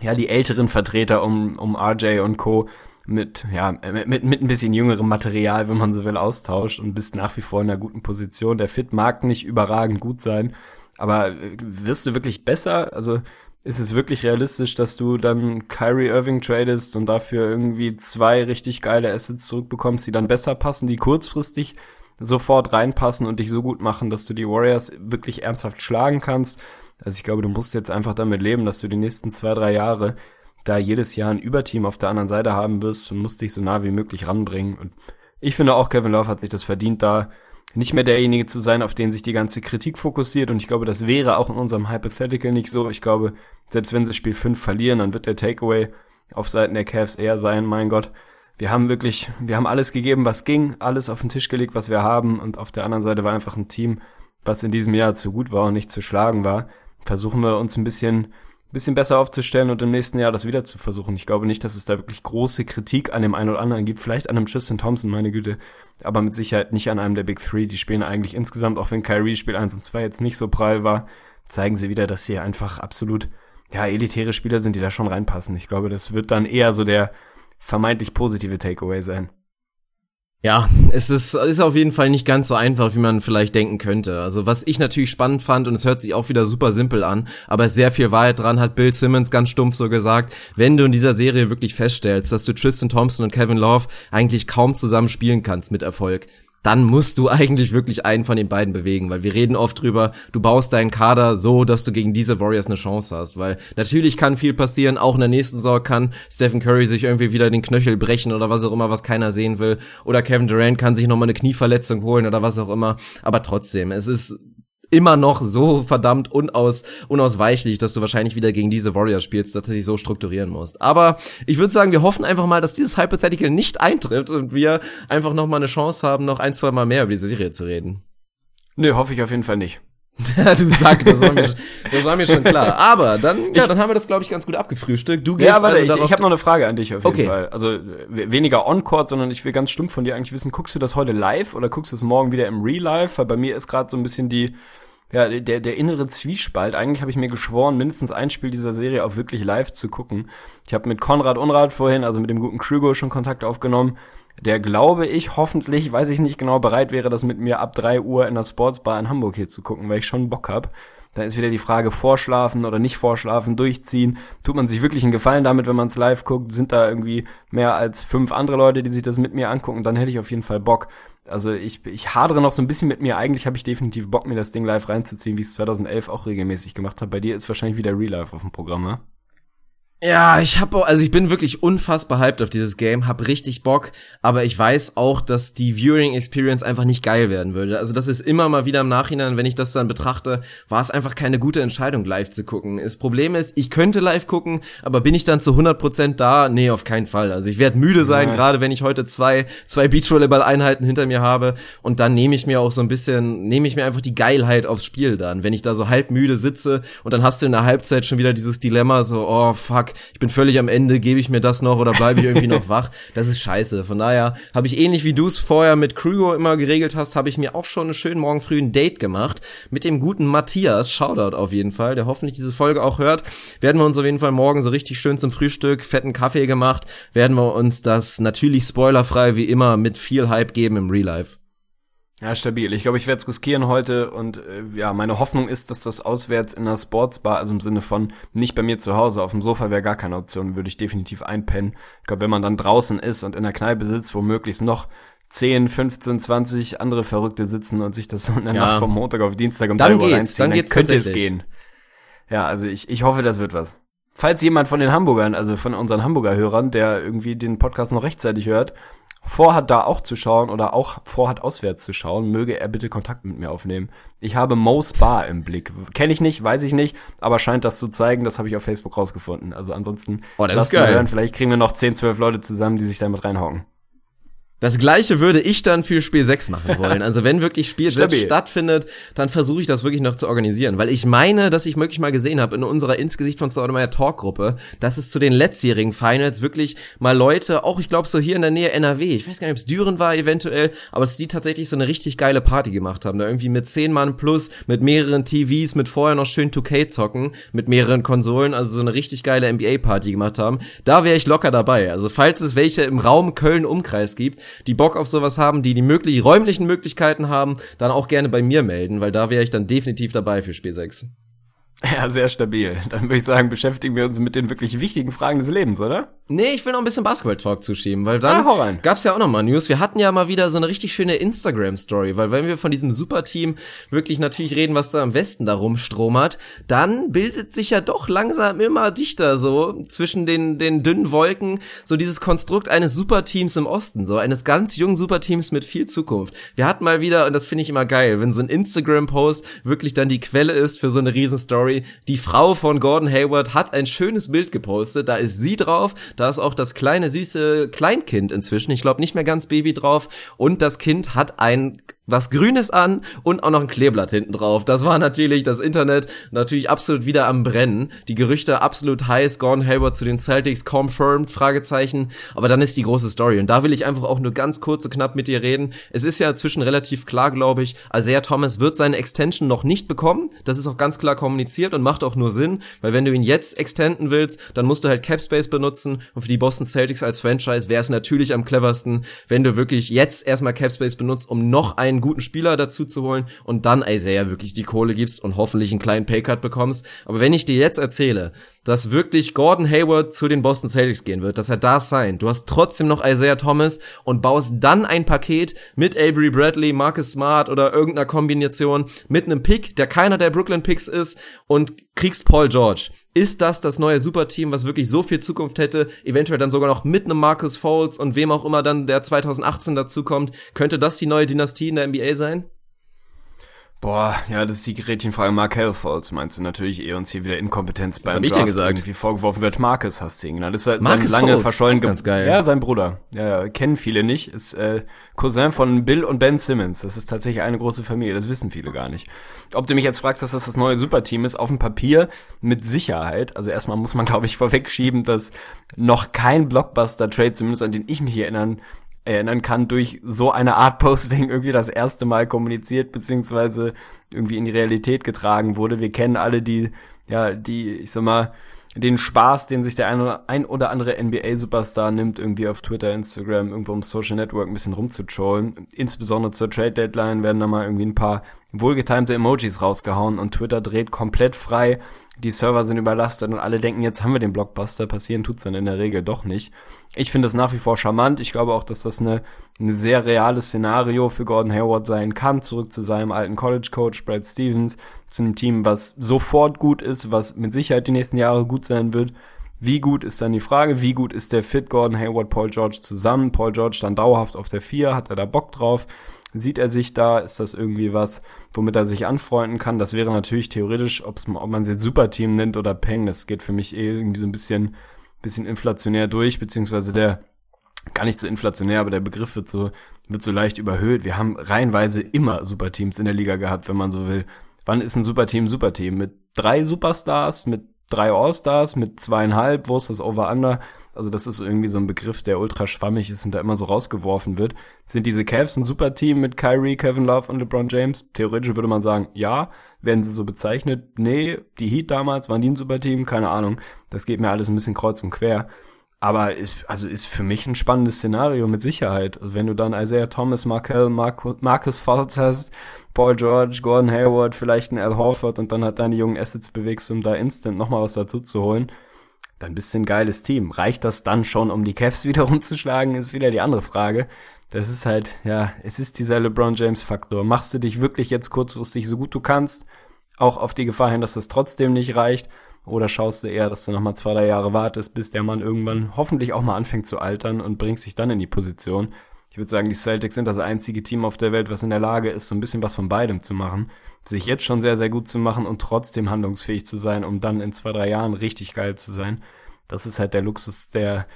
ja, die älteren Vertreter um, um RJ und Co mit, ja, mit, mit ein bisschen jüngerem Material, wenn man so will, austauscht und bist nach wie vor in einer guten Position. Der Fit mag nicht überragend gut sein, aber äh, wirst du wirklich besser? Also ist es wirklich realistisch, dass du dann Kyrie Irving tradest und dafür irgendwie zwei richtig geile Assets zurückbekommst, die dann besser passen, die kurzfristig sofort reinpassen und dich so gut machen, dass du die Warriors wirklich ernsthaft schlagen kannst? Also ich glaube, du musst jetzt einfach damit leben, dass du die nächsten zwei, drei Jahre da jedes Jahr ein Überteam auf der anderen Seite haben wirst musst dich so nah wie möglich ranbringen. Und ich finde auch, Kevin Love hat sich das verdient, da nicht mehr derjenige zu sein, auf den sich die ganze Kritik fokussiert. Und ich glaube, das wäre auch in unserem Hypothetical nicht so. Ich glaube, selbst wenn sie Spiel 5 verlieren, dann wird der Takeaway auf Seiten der Cavs eher sein, mein Gott. Wir haben wirklich, wir haben alles gegeben, was ging, alles auf den Tisch gelegt, was wir haben. Und auf der anderen Seite war einfach ein Team, was in diesem Jahr zu gut war und nicht zu schlagen war. Versuchen wir uns ein bisschen bisschen besser aufzustellen und im nächsten Jahr das wieder zu versuchen. Ich glaube nicht, dass es da wirklich große Kritik an dem einen oder anderen gibt. Vielleicht an einem Tristan Thompson, meine Güte. Aber mit Sicherheit nicht an einem der Big Three. Die spielen eigentlich insgesamt, auch wenn Kyrie Spiel 1 und 2 jetzt nicht so prall war, zeigen sie wieder, dass sie einfach absolut, ja, elitäre Spieler sind, die da schon reinpassen. Ich glaube, das wird dann eher so der vermeintlich positive Takeaway sein. Ja, es ist, ist auf jeden Fall nicht ganz so einfach, wie man vielleicht denken könnte. Also was ich natürlich spannend fand, und es hört sich auch wieder super simpel an, aber sehr viel Wahrheit dran, hat Bill Simmons ganz stumpf so gesagt, wenn du in dieser Serie wirklich feststellst, dass du Tristan Thompson und Kevin Love eigentlich kaum zusammen spielen kannst mit Erfolg, dann musst du eigentlich wirklich einen von den beiden bewegen, weil wir reden oft drüber, du baust deinen Kader so, dass du gegen diese Warriors eine Chance hast, weil natürlich kann viel passieren, auch in der nächsten Saison kann Stephen Curry sich irgendwie wieder den Knöchel brechen oder was auch immer, was keiner sehen will, oder Kevin Durant kann sich nochmal eine Knieverletzung holen oder was auch immer, aber trotzdem, es ist immer noch so verdammt unaus, unausweichlich, dass du wahrscheinlich wieder gegen diese Warriors spielst, dass du dich so strukturieren musst. Aber ich würde sagen, wir hoffen einfach mal, dass dieses Hypothetical nicht eintrifft und wir einfach noch mal eine Chance haben, noch ein, zwei Mal mehr über diese Serie zu reden. Nö, hoffe ich auf jeden Fall nicht. du sagst, das war, mir, das war mir schon klar. Aber dann, ja, dann haben wir das, glaube ich, ganz gut abgefrühstückt. Du gehst ja, warte, also ich, ich habe noch eine Frage an dich auf jeden okay. Fall. Also weniger on-court, sondern ich will ganz stumpf von dir eigentlich wissen, guckst du das heute live oder guckst du es morgen wieder im Real-Life? Weil bei mir ist gerade so ein bisschen die ja, der, der innere Zwiespalt. Eigentlich habe ich mir geschworen, mindestens ein Spiel dieser Serie auch wirklich live zu gucken. Ich habe mit Konrad Unrad vorhin, also mit dem guten Krüger, schon Kontakt aufgenommen. Der glaube ich, hoffentlich, weiß ich nicht genau, bereit wäre, das mit mir ab drei Uhr in der Sportsbar in Hamburg hier zu gucken, weil ich schon Bock hab. Da ist wieder die Frage, vorschlafen oder nicht vorschlafen, durchziehen. Tut man sich wirklich einen Gefallen damit, wenn man es live guckt? Sind da irgendwie mehr als fünf andere Leute, die sich das mit mir angucken? Dann hätte ich auf jeden Fall Bock. Also ich, ich hadere noch so ein bisschen mit mir. Eigentlich habe ich definitiv Bock, mir das Ding live reinzuziehen, wie ich es 2011 auch regelmäßig gemacht habe. Bei dir ist wahrscheinlich wieder Real Life auf dem Programm, ne? Ja, ich habe also ich bin wirklich unfassbar hyped auf dieses Game, hab richtig Bock, aber ich weiß auch, dass die Viewing Experience einfach nicht geil werden würde. Also das ist immer mal wieder im Nachhinein, wenn ich das dann betrachte, war es einfach keine gute Entscheidung live zu gucken. Das Problem ist, ich könnte live gucken, aber bin ich dann zu 100% da? Nee, auf keinen Fall. Also ich werde müde sein, ja. gerade wenn ich heute zwei zwei Beachvolleyball Einheiten hinter mir habe und dann nehme ich mir auch so ein bisschen nehme ich mir einfach die Geilheit aufs Spiel dann, wenn ich da so halb müde sitze und dann hast du in der Halbzeit schon wieder dieses Dilemma so, oh fuck, ich bin völlig am Ende, gebe ich mir das noch oder bleibe ich irgendwie noch wach? Das ist scheiße. Von daher habe ich ähnlich wie du es vorher mit Krügo immer geregelt hast, habe ich mir auch schon einen schönen morgen früh ein Date gemacht mit dem guten Matthias. Shoutout auf jeden Fall, der hoffentlich diese Folge auch hört. Werden wir uns auf jeden Fall morgen so richtig schön zum Frühstück, fetten Kaffee gemacht, werden wir uns das natürlich spoilerfrei wie immer mit viel Hype geben im Real Life. Ja, stabil. Ich glaube, ich werde es riskieren heute und äh, ja, meine Hoffnung ist, dass das auswärts in der Sportsbar, also im Sinne von nicht bei mir zu Hause, auf dem Sofa wäre gar keine Option, würde ich definitiv einpennen. Ich glaube, wenn man dann draußen ist und in der Kneipe sitzt, wo möglichst noch 10, 15, 20 andere Verrückte sitzen und sich das so in der ja. Nacht vom Montag auf Dienstag um dann 3 Uhr reinziehen, dann, dann könnte es gehen. Ja, also ich, ich hoffe, das wird was. Falls jemand von den Hamburgern, also von unseren Hamburger Hörern, der irgendwie den Podcast noch rechtzeitig hört vorhat, da auch zu schauen oder auch vorhat, auswärts zu schauen, möge er bitte Kontakt mit mir aufnehmen. Ich habe Mo's Bar im Blick. Kenne ich nicht, weiß ich nicht, aber scheint das zu zeigen. Das habe ich auf Facebook rausgefunden. Also ansonsten, oh, das ist geil. hören. Vielleicht kriegen wir noch 10, 12 Leute zusammen, die sich damit reinhocken. Das gleiche würde ich dann für Spiel 6 machen wollen. Also wenn wirklich Spiel 6 stattfindet, dann versuche ich das wirklich noch zu organisieren. Weil ich meine, dass ich wirklich mal gesehen habe in unserer Insgesicht von Staudemeyer Talk-Gruppe, dass es zu den letztjährigen Finals wirklich mal Leute, auch ich glaube so hier in der Nähe NRW, ich weiß gar nicht, ob es Düren war eventuell, aber dass die tatsächlich so eine richtig geile Party gemacht haben. Da irgendwie mit 10 Mann plus, mit mehreren TVs, mit vorher noch schön 2K zocken, mit mehreren Konsolen, also so eine richtig geile NBA-Party gemacht haben. Da wäre ich locker dabei. Also falls es welche im Raum Köln-Umkreis gibt, die Bock auf sowas haben, die die möglich räumlichen Möglichkeiten haben, dann auch gerne bei mir melden, weil da wäre ich dann definitiv dabei für Spiel 6. Ja, sehr stabil. Dann würde ich sagen, beschäftigen wir uns mit den wirklich wichtigen Fragen des Lebens, oder? Nee, ich will noch ein bisschen Basketball-Talk zuschieben, weil dann ah, gab's ja auch noch mal News. Wir hatten ja mal wieder so eine richtig schöne Instagram-Story, weil wenn wir von diesem Superteam wirklich natürlich reden, was da am Westen da rumstromert, dann bildet sich ja doch langsam immer dichter so zwischen den, den dünnen Wolken so dieses Konstrukt eines Superteams im Osten, so eines ganz jungen Superteams mit viel Zukunft. Wir hatten mal wieder, und das finde ich immer geil, wenn so ein Instagram-Post wirklich dann die Quelle ist für so eine Riesenstory. Die Frau von Gordon Hayward hat ein schönes Bild gepostet, da ist sie drauf, da ist auch das kleine süße Kleinkind inzwischen. Ich glaube nicht mehr ganz Baby drauf. Und das Kind hat ein was Grünes an und auch noch ein Kleeblatt hinten drauf. Das war natürlich das Internet natürlich absolut wieder am Brennen. Die Gerüchte absolut heiß. Gordon Hayward zu den Celtics confirmed, Fragezeichen. Aber dann ist die große Story. Und da will ich einfach auch nur ganz kurz und knapp mit dir reden. Es ist ja inzwischen relativ klar, glaube ich, Isaiah Thomas wird seine Extension noch nicht bekommen. Das ist auch ganz klar kommuniziert und macht auch nur Sinn. Weil wenn du ihn jetzt extenden willst, dann musst du halt Capspace benutzen. Und für die Boston Celtics als Franchise wäre es natürlich am cleversten, wenn du wirklich jetzt erstmal Capspace benutzt, um noch einen einen guten Spieler dazu zu holen und dann Isaiah wirklich die Kohle gibst und hoffentlich einen kleinen Paycut bekommst. Aber wenn ich dir jetzt erzähle, dass wirklich Gordon Hayward zu den Boston Celtics gehen wird, dass er da sein, du hast trotzdem noch Isaiah Thomas und baust dann ein Paket mit Avery Bradley, Marcus Smart oder irgendeiner Kombination mit einem Pick, der keiner der Brooklyn Picks ist und kriegst Paul George. Ist das das neue Superteam, was wirklich so viel Zukunft hätte? Eventuell dann sogar noch mit einem Marcus Foles und wem auch immer dann der 2018 dazukommt. Könnte das die neue Dynastie in der NBA sein? Boah, ja, das ist die Gretchenfrage. Markel Falls meinst du natürlich eh uns hier wieder Inkompetenz beim Was hab ich denn gesagt? irgendwie vorgeworfen wird. Marcus hast du ihn genannt. Das ist halt Marcus sein lange Falls, verschollen. Ganz geil. Ja, sein Bruder. Ja, ja, kennen viele nicht. Ist äh, Cousin von Bill und Ben Simmons. Das ist tatsächlich eine große Familie. Das wissen viele gar nicht. Ob du mich jetzt fragst, dass das das neue Superteam ist, auf dem Papier mit Sicherheit. Also erstmal muss man, glaube ich, vorwegschieben, dass noch kein Blockbuster-Trade, zumindest an den ich mich erinnern erinnern kann, durch so eine Art Posting irgendwie das erste Mal kommuniziert beziehungsweise irgendwie in die Realität getragen wurde. Wir kennen alle die, ja, die, ich sag mal, den Spaß, den sich der ein oder, ein oder andere NBA-Superstar nimmt, irgendwie auf Twitter, Instagram, irgendwo im Social Network ein bisschen rumzutrollen. Insbesondere zur Trade Deadline werden da mal irgendwie ein paar wohlgetimte Emojis rausgehauen und Twitter dreht komplett frei. Die Server sind überlastet und alle denken, jetzt haben wir den Blockbuster. Passieren tut's dann in der Regel doch nicht. Ich finde das nach wie vor charmant. Ich glaube auch, dass das eine, ein sehr reales Szenario für Gordon Hayward sein kann. Zurück zu seinem alten College Coach Brad Stevens, zu einem Team, was sofort gut ist, was mit Sicherheit die nächsten Jahre gut sein wird. Wie gut ist dann die Frage, wie gut ist der Fit Gordon Hayward, Paul George zusammen? Paul George dann dauerhaft auf der 4, hat er da Bock drauf? Sieht er sich da? Ist das irgendwie was, womit er sich anfreunden kann? Das wäre natürlich theoretisch, ob man es jetzt Superteam nennt oder Peng, das geht für mich eh irgendwie so ein bisschen, bisschen inflationär durch, beziehungsweise der, gar nicht so inflationär, aber der Begriff wird so, wird so leicht überhöht. Wir haben reihenweise immer Superteams in der Liga gehabt, wenn man so will. Wann ist ein Superteam Superteam? Mit drei Superstars, mit drei All-Stars mit zweieinhalb, wo ist das Over-Under? Also das ist irgendwie so ein Begriff, der ultra schwammig ist und da immer so rausgeworfen wird. Sind diese Cavs ein super Team mit Kyrie, Kevin Love und LeBron James? Theoretisch würde man sagen, ja. Werden sie so bezeichnet? Nee, die Heat damals waren die ein super Team? Keine Ahnung. Das geht mir alles ein bisschen kreuz und quer. Aber ist, also ist für mich ein spannendes Szenario mit Sicherheit. Also wenn du dann Isaiah Thomas, Markel, Marco, Marcus Fultz hast, Paul George, Gordon Hayward, vielleicht ein Al Horford und dann halt deine jungen Assets bewegst, um da instant nochmal was dazu zu holen, dann bist du ein geiles Team. Reicht das dann schon, um die Cavs wieder rumzuschlagen, ist wieder die andere Frage. Das ist halt, ja, es ist dieser LeBron James Faktor. Machst du dich wirklich jetzt kurzfristig so gut du kannst, auch auf die Gefahr hin, dass das trotzdem nicht reicht, oder schaust du eher, dass du nochmal zwei, drei Jahre wartest, bis der Mann irgendwann hoffentlich auch mal anfängt zu altern und bringst sich dann in die Position. Ich würde sagen, die Celtics sind das einzige Team auf der Welt, was in der Lage ist, so ein bisschen was von beidem zu machen. Sich jetzt schon sehr, sehr gut zu machen und trotzdem handlungsfähig zu sein, um dann in zwei, drei Jahren richtig geil zu sein. Das ist halt der Luxus der,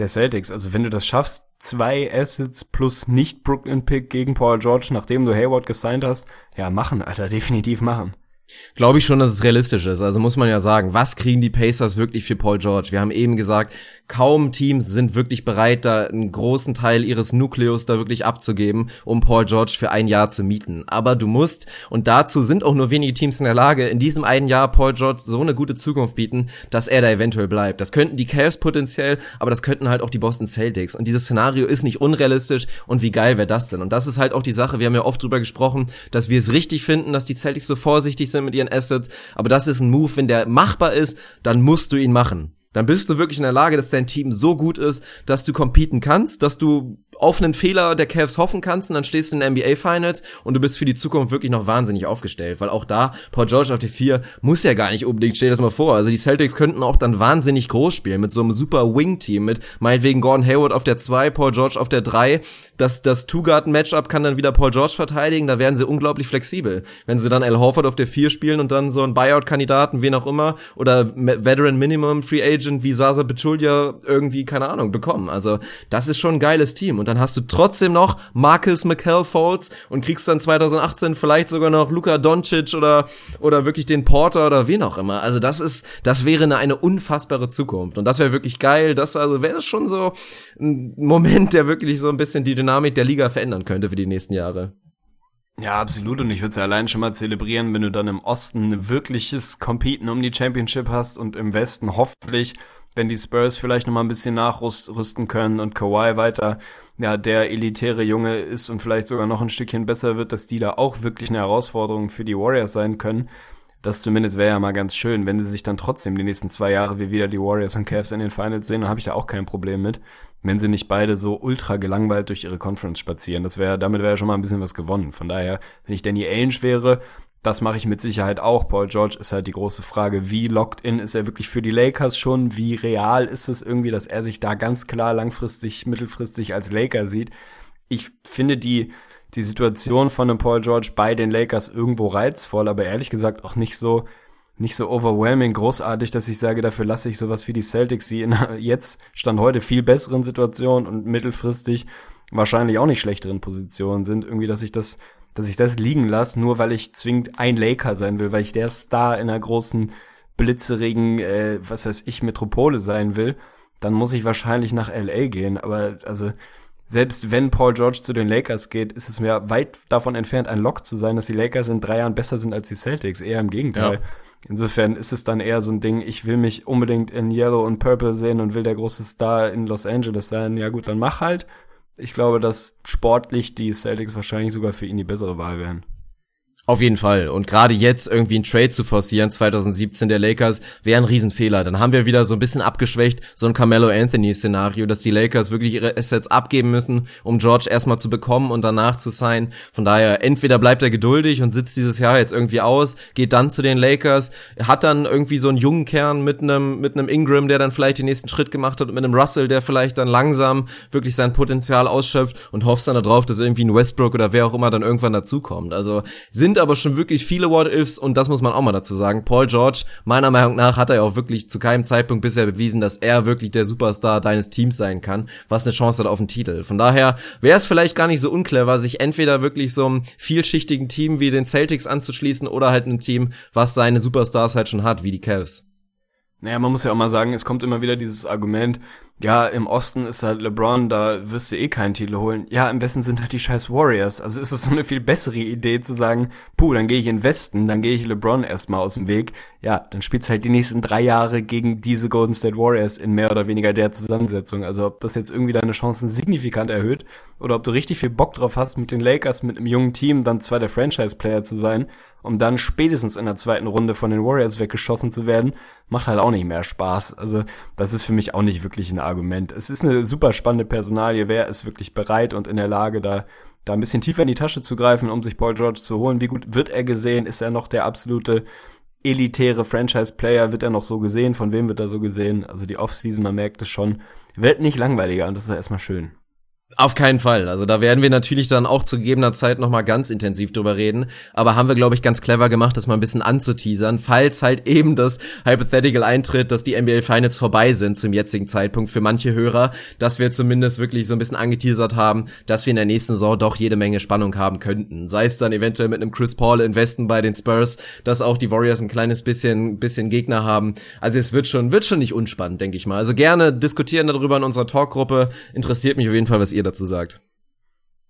der Celtics. Also wenn du das schaffst, zwei Assets plus nicht Brooklyn Pick gegen Paul George, nachdem du Hayward gesigned hast, ja, machen, Alter, definitiv machen. Glaube ich schon, dass es realistisch ist. Also muss man ja sagen, was kriegen die Pacers wirklich für Paul George? Wir haben eben gesagt, kaum Teams sind wirklich bereit, da einen großen Teil ihres Nukleus da wirklich abzugeben, um Paul George für ein Jahr zu mieten. Aber du musst, und dazu sind auch nur wenige Teams in der Lage, in diesem einen Jahr Paul George so eine gute Zukunft bieten, dass er da eventuell bleibt. Das könnten die Cavs potenziell, aber das könnten halt auch die Boston Celtics. Und dieses Szenario ist nicht unrealistisch. Und wie geil wäre das denn? Und das ist halt auch die Sache, wir haben ja oft drüber gesprochen, dass wir es richtig finden, dass die Celtics so vorsichtig sind mit ihren Assets. Aber das ist ein Move, wenn der machbar ist, dann musst du ihn machen. Dann bist du wirklich in der Lage, dass dein Team so gut ist, dass du competen kannst, dass du auf einen Fehler der Cavs hoffen kannst und dann stehst du in den NBA Finals und du bist für die Zukunft wirklich noch wahnsinnig aufgestellt, weil auch da Paul George auf die vier muss ja gar nicht unbedingt, stell dir das mal vor. Also die Celtics könnten auch dann wahnsinnig groß spielen mit so einem super Wing-Team, mit meinetwegen Gordon Hayward auf der zwei, Paul George auf der drei. Das, das Two-Guard-Matchup kann dann wieder Paul George verteidigen, da werden sie unglaublich flexibel. Wenn sie dann Al Horford auf der vier spielen und dann so einen Buyout-Kandidaten, wen auch immer, oder Veteran Minimum Free Agent wie Sasa Pachulia irgendwie, keine Ahnung, bekommen. Also das ist schon ein geiles Team. Und dann hast du trotzdem noch Marcus McCall-Folds und kriegst dann 2018 vielleicht sogar noch Luka Doncic oder, oder wirklich den Porter oder wen auch immer. Also das ist, das wäre eine, eine unfassbare Zukunft. Und das wäre wirklich geil. Das also wäre schon so ein Moment, der wirklich so ein bisschen die Dynamik der Liga verändern könnte für die nächsten Jahre. Ja, absolut. Und ich würde es ja allein schon mal zelebrieren, wenn du dann im Osten ein wirkliches Competen um die Championship hast und im Westen hoffentlich wenn die Spurs vielleicht noch mal ein bisschen nachrüsten können und Kawhi weiter ja der elitäre Junge ist und vielleicht sogar noch ein Stückchen besser wird, dass die da auch wirklich eine Herausforderung für die Warriors sein können. Das zumindest wäre ja mal ganz schön, wenn sie sich dann trotzdem die nächsten zwei Jahre wie wieder die Warriors und Cavs in den Finals sehen, dann habe ich da auch kein Problem mit, wenn sie nicht beide so ultra gelangweilt durch ihre Conference spazieren. Das wäre, damit wäre schon mal ein bisschen was gewonnen. Von daher, wenn ich Danny Ainge wäre, das mache ich mit Sicherheit auch. Paul George ist halt die große Frage, wie locked in ist er wirklich für die Lakers schon? Wie real ist es irgendwie, dass er sich da ganz klar langfristig, mittelfristig als Laker sieht? Ich finde die, die Situation von einem Paul George bei den Lakers irgendwo reizvoll, aber ehrlich gesagt auch nicht so, nicht so overwhelming großartig, dass ich sage, dafür lasse ich sowas wie die Celtics, die in jetzt stand heute viel besseren Situationen und mittelfristig wahrscheinlich auch nicht schlechteren Positionen sind, irgendwie, dass ich das dass ich das liegen lasse, nur weil ich zwingend ein Laker sein will, weil ich der Star in einer großen, blitzerigen, äh, was weiß ich, Metropole sein will, dann muss ich wahrscheinlich nach LA gehen. Aber also selbst wenn Paul George zu den Lakers geht, ist es mir weit davon entfernt, ein Lock zu sein, dass die Lakers in drei Jahren besser sind als die Celtics. Eher im Gegenteil. Ja. Insofern ist es dann eher so ein Ding, ich will mich unbedingt in Yellow und Purple sehen und will der große Star in Los Angeles sein. Ja gut, dann mach halt. Ich glaube, dass sportlich die Celtics wahrscheinlich sogar für ihn die bessere Wahl wären. Auf jeden Fall. Und gerade jetzt irgendwie ein Trade zu forcieren, 2017 der Lakers, wäre ein Riesenfehler. Dann haben wir wieder so ein bisschen abgeschwächt, so ein Carmelo Anthony-Szenario, dass die Lakers wirklich ihre Assets abgeben müssen, um George erstmal zu bekommen und danach zu sein. Von daher, entweder bleibt er geduldig und sitzt dieses Jahr jetzt irgendwie aus, geht dann zu den Lakers, hat dann irgendwie so einen jungen Kern mit einem, mit einem Ingram, der dann vielleicht den nächsten Schritt gemacht hat und mit einem Russell, der vielleicht dann langsam wirklich sein Potenzial ausschöpft und hoffst dann darauf, dass irgendwie ein Westbrook oder wer auch immer dann irgendwann dazukommt. Also sind aber schon wirklich viele What-Ifs und das muss man auch mal dazu sagen. Paul George, meiner Meinung nach, hat er ja auch wirklich zu keinem Zeitpunkt bisher bewiesen, dass er wirklich der Superstar deines Teams sein kann, was eine Chance hat auf den Titel. Von daher wäre es vielleicht gar nicht so unclever, sich entweder wirklich so einem vielschichtigen Team wie den Celtics anzuschließen oder halt einem Team, was seine Superstars halt schon hat, wie die Cavs. Naja, man muss ja auch mal sagen, es kommt immer wieder dieses Argument, ja, im Osten ist halt LeBron, da wirst du eh keinen Titel holen. Ja, im Westen sind halt die scheiß Warriors. Also ist es so eine viel bessere Idee zu sagen, puh, dann gehe ich in den Westen, dann gehe ich LeBron erstmal aus dem Weg. Ja, dann spielst halt die nächsten drei Jahre gegen diese Golden State Warriors in mehr oder weniger der Zusammensetzung. Also ob das jetzt irgendwie deine Chancen signifikant erhöht oder ob du richtig viel Bock drauf hast, mit den Lakers, mit einem jungen Team dann zwar der Franchise-Player zu sein, um dann spätestens in der zweiten Runde von den Warriors weggeschossen zu werden, macht halt auch nicht mehr Spaß. Also das ist für mich auch nicht wirklich ein Argument. Es ist eine super spannende Personalie. Wer ist wirklich bereit und in der Lage, da, da ein bisschen tiefer in die Tasche zu greifen, um sich Paul George zu holen? Wie gut wird er gesehen? Ist er noch der absolute elitäre Franchise-Player? Wird er noch so gesehen? Von wem wird er so gesehen? Also die Offseason, man merkt es schon, wird nicht langweiliger und das ist ja erstmal schön. Auf keinen Fall. Also da werden wir natürlich dann auch zu gegebener Zeit nochmal ganz intensiv drüber reden. Aber haben wir, glaube ich, ganz clever gemacht, das mal ein bisschen anzuteasern, falls halt eben das Hypothetical eintritt, dass die NBA Finals vorbei sind zum jetzigen Zeitpunkt für manche Hörer, dass wir zumindest wirklich so ein bisschen angeteasert haben, dass wir in der nächsten Saison doch jede Menge Spannung haben könnten. Sei es dann eventuell mit einem Chris Paul in Westen bei den Spurs, dass auch die Warriors ein kleines bisschen, bisschen Gegner haben. Also es wird schon, wird schon nicht unspannend, denke ich mal. Also gerne diskutieren darüber in unserer Talkgruppe. Interessiert mich auf jeden Fall, was ihr ihr dazu sagt.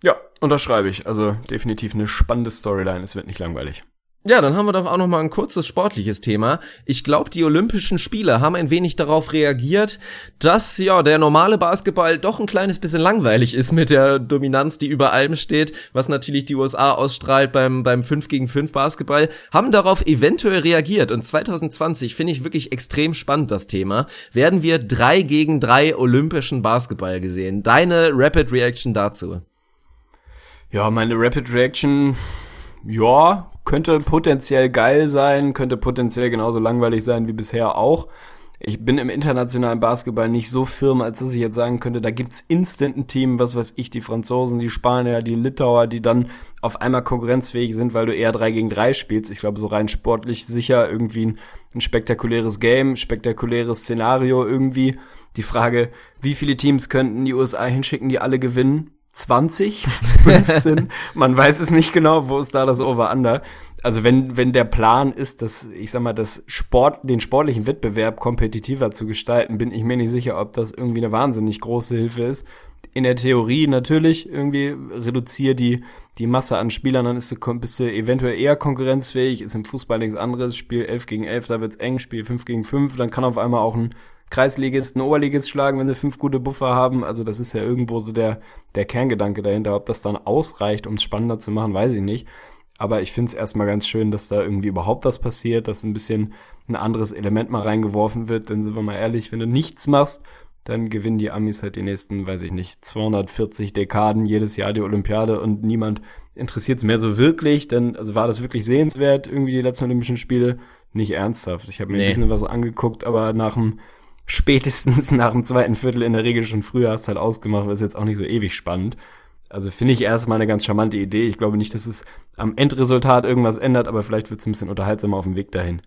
Ja, unterschreibe ich. Also definitiv eine spannende Storyline. Es wird nicht langweilig. Ja, dann haben wir doch auch noch mal ein kurzes sportliches Thema. Ich glaube, die Olympischen Spiele haben ein wenig darauf reagiert, dass ja der normale Basketball doch ein kleines bisschen langweilig ist mit der Dominanz, die über allem steht, was natürlich die USA ausstrahlt beim beim 5 gegen 5 Basketball, haben darauf eventuell reagiert und 2020 finde ich wirklich extrem spannend das Thema. Werden wir drei gegen drei olympischen Basketball gesehen? Deine Rapid Reaction dazu? Ja, meine Rapid Reaction ja, könnte potenziell geil sein, könnte potenziell genauso langweilig sein wie bisher auch. Ich bin im internationalen Basketball nicht so firm, als dass ich jetzt sagen könnte, da gibt's instant ein Team, was weiß ich, die Franzosen, die Spanier, die Litauer, die dann auf einmal konkurrenzfähig sind, weil du eher 3 gegen 3 spielst. Ich glaube, so rein sportlich sicher irgendwie ein, ein spektakuläres Game, spektakuläres Szenario irgendwie. Die Frage, wie viele Teams könnten die USA hinschicken, die alle gewinnen? 20, 15, man weiß es nicht genau, wo ist da das Over-Under. Also wenn, wenn der Plan ist, dass, ich sag mal, das Sport, den sportlichen Wettbewerb kompetitiver zu gestalten, bin ich mir nicht sicher, ob das irgendwie eine wahnsinnig große Hilfe ist. In der Theorie natürlich irgendwie reduziere die, die Masse an Spielern, dann ist du, bist du eventuell eher konkurrenzfähig, ist im Fußball nichts anderes, Spiel 11 gegen 11, da wird's eng, Spiel 5 gegen 5, dann kann auf einmal auch ein Kreisligisten, Oberligist schlagen, wenn sie fünf gute Buffer haben. Also das ist ja irgendwo so der, der Kerngedanke dahinter. Ob das dann ausreicht, um es spannender zu machen, weiß ich nicht. Aber ich finde es erstmal ganz schön, dass da irgendwie überhaupt was passiert, dass ein bisschen ein anderes Element mal reingeworfen wird. Denn sind wir mal ehrlich, wenn du nichts machst, dann gewinnen die Amis halt die nächsten, weiß ich nicht, 240 Dekaden jedes Jahr die Olympiade und niemand interessiert es mehr so wirklich. Denn also war das wirklich sehenswert, irgendwie die letzten Olympischen Spiele? Nicht ernsthaft. Ich habe mir nee. ein bisschen was angeguckt, aber nach dem spätestens nach dem zweiten Viertel in der Regel schon früher hast halt ausgemacht, es jetzt auch nicht so ewig spannend. Also finde ich erstmal eine ganz charmante Idee. Ich glaube nicht, dass es am Endresultat irgendwas ändert, aber vielleicht wird es ein bisschen unterhaltsamer auf dem Weg dahin.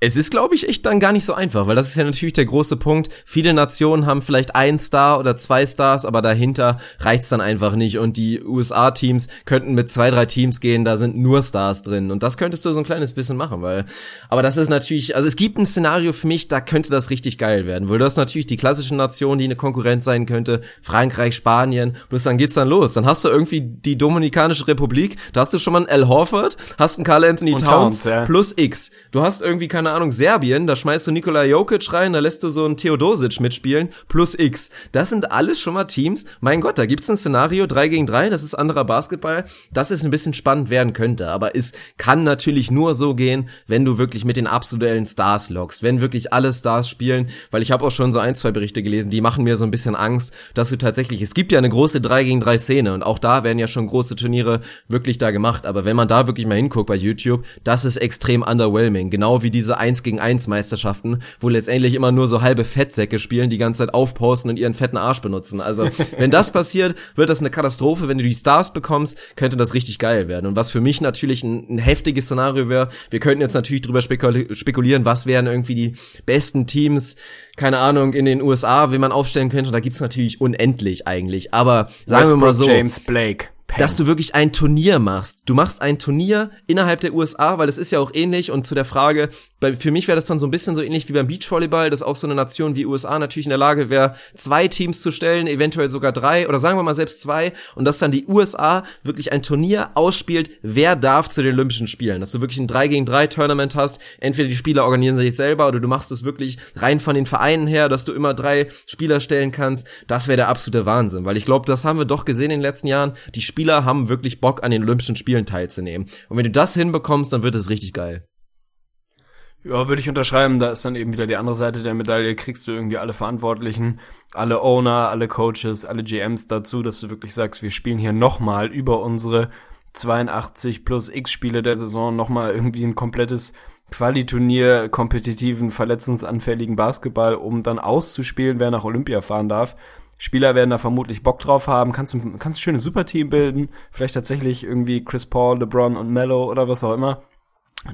Es ist, glaube ich, echt dann gar nicht so einfach, weil das ist ja natürlich der große Punkt. Viele Nationen haben vielleicht einen Star oder zwei Stars, aber dahinter reicht's dann einfach nicht. Und die USA-Teams könnten mit zwei, drei Teams gehen, da sind nur Stars drin. Und das könntest du so ein kleines bisschen machen, weil. Aber das ist natürlich, also es gibt ein Szenario für mich, da könnte das richtig geil werden. Weil du hast natürlich die klassischen Nationen, die eine Konkurrenz sein könnte, Frankreich, Spanien, plus dann geht's dann los. Dann hast du irgendwie die Dominikanische Republik, da hast du schon mal einen Al Horford, hast einen Carl Anthony Towns, Towns ja. plus X. Du hast irgendwie keine keine Ahnung, Serbien, da schmeißt du Nikola Jokic rein, da lässt du so einen Theodosic mitspielen, plus X. Das sind alles schon mal Teams. Mein Gott, da gibt's ein Szenario, 3 gegen 3, das ist anderer Basketball, dass es ein bisschen spannend werden könnte. Aber es kann natürlich nur so gehen, wenn du wirklich mit den absoluten Stars lockst, wenn wirklich alle Stars spielen, weil ich habe auch schon so ein, zwei Berichte gelesen, die machen mir so ein bisschen Angst, dass du tatsächlich, es gibt ja eine große 3 gegen 3 Szene und auch da werden ja schon große Turniere wirklich da gemacht. Aber wenn man da wirklich mal hinguckt bei YouTube, das ist extrem underwhelming. Genau wie diese 1 gegen 1 Meisterschaften, wo letztendlich immer nur so halbe Fettsäcke spielen, die ganze Zeit aufposten und ihren fetten Arsch benutzen. Also, wenn das passiert, wird das eine Katastrophe. Wenn du die Stars bekommst, könnte das richtig geil werden. Und was für mich natürlich ein, ein heftiges Szenario wäre, wir könnten jetzt natürlich drüber spekulieren, was wären irgendwie die besten Teams, keine Ahnung, in den USA, wie man aufstellen könnte. Da gibt's natürlich unendlich eigentlich. Aber sagen Westbrook, wir mal so. James Blake dass du wirklich ein Turnier machst. Du machst ein Turnier innerhalb der USA, weil es ist ja auch ähnlich und zu der Frage, bei, für mich wäre das dann so ein bisschen so ähnlich wie beim Beachvolleyball, dass auch so eine Nation wie USA natürlich in der Lage wäre, zwei Teams zu stellen, eventuell sogar drei oder sagen wir mal selbst zwei und dass dann die USA wirklich ein Turnier ausspielt, wer darf zu den Olympischen Spielen. Dass du wirklich ein 3 gegen 3 Tournament hast, entweder die Spieler organisieren sich selber oder du machst es wirklich rein von den Vereinen her, dass du immer drei Spieler stellen kannst. Das wäre der absolute Wahnsinn, weil ich glaube, das haben wir doch gesehen in den letzten Jahren. Die Spieler haben wirklich Bock, an den Olympischen Spielen teilzunehmen. Und wenn du das hinbekommst, dann wird es richtig geil. Ja, würde ich unterschreiben. Da ist dann eben wieder die andere Seite der Medaille. Kriegst du irgendwie alle Verantwortlichen, alle Owner, alle Coaches, alle GMs dazu, dass du wirklich sagst, wir spielen hier nochmal über unsere 82 plus X Spiele der Saison nochmal irgendwie ein komplettes Qualiturnier, kompetitiven, verletzungsanfälligen Basketball, um dann auszuspielen, wer nach Olympia fahren darf. Spieler werden da vermutlich Bock drauf haben, kannst du kannst ein schönes Superteam bilden, vielleicht tatsächlich irgendwie Chris Paul, LeBron und Mello oder was auch immer.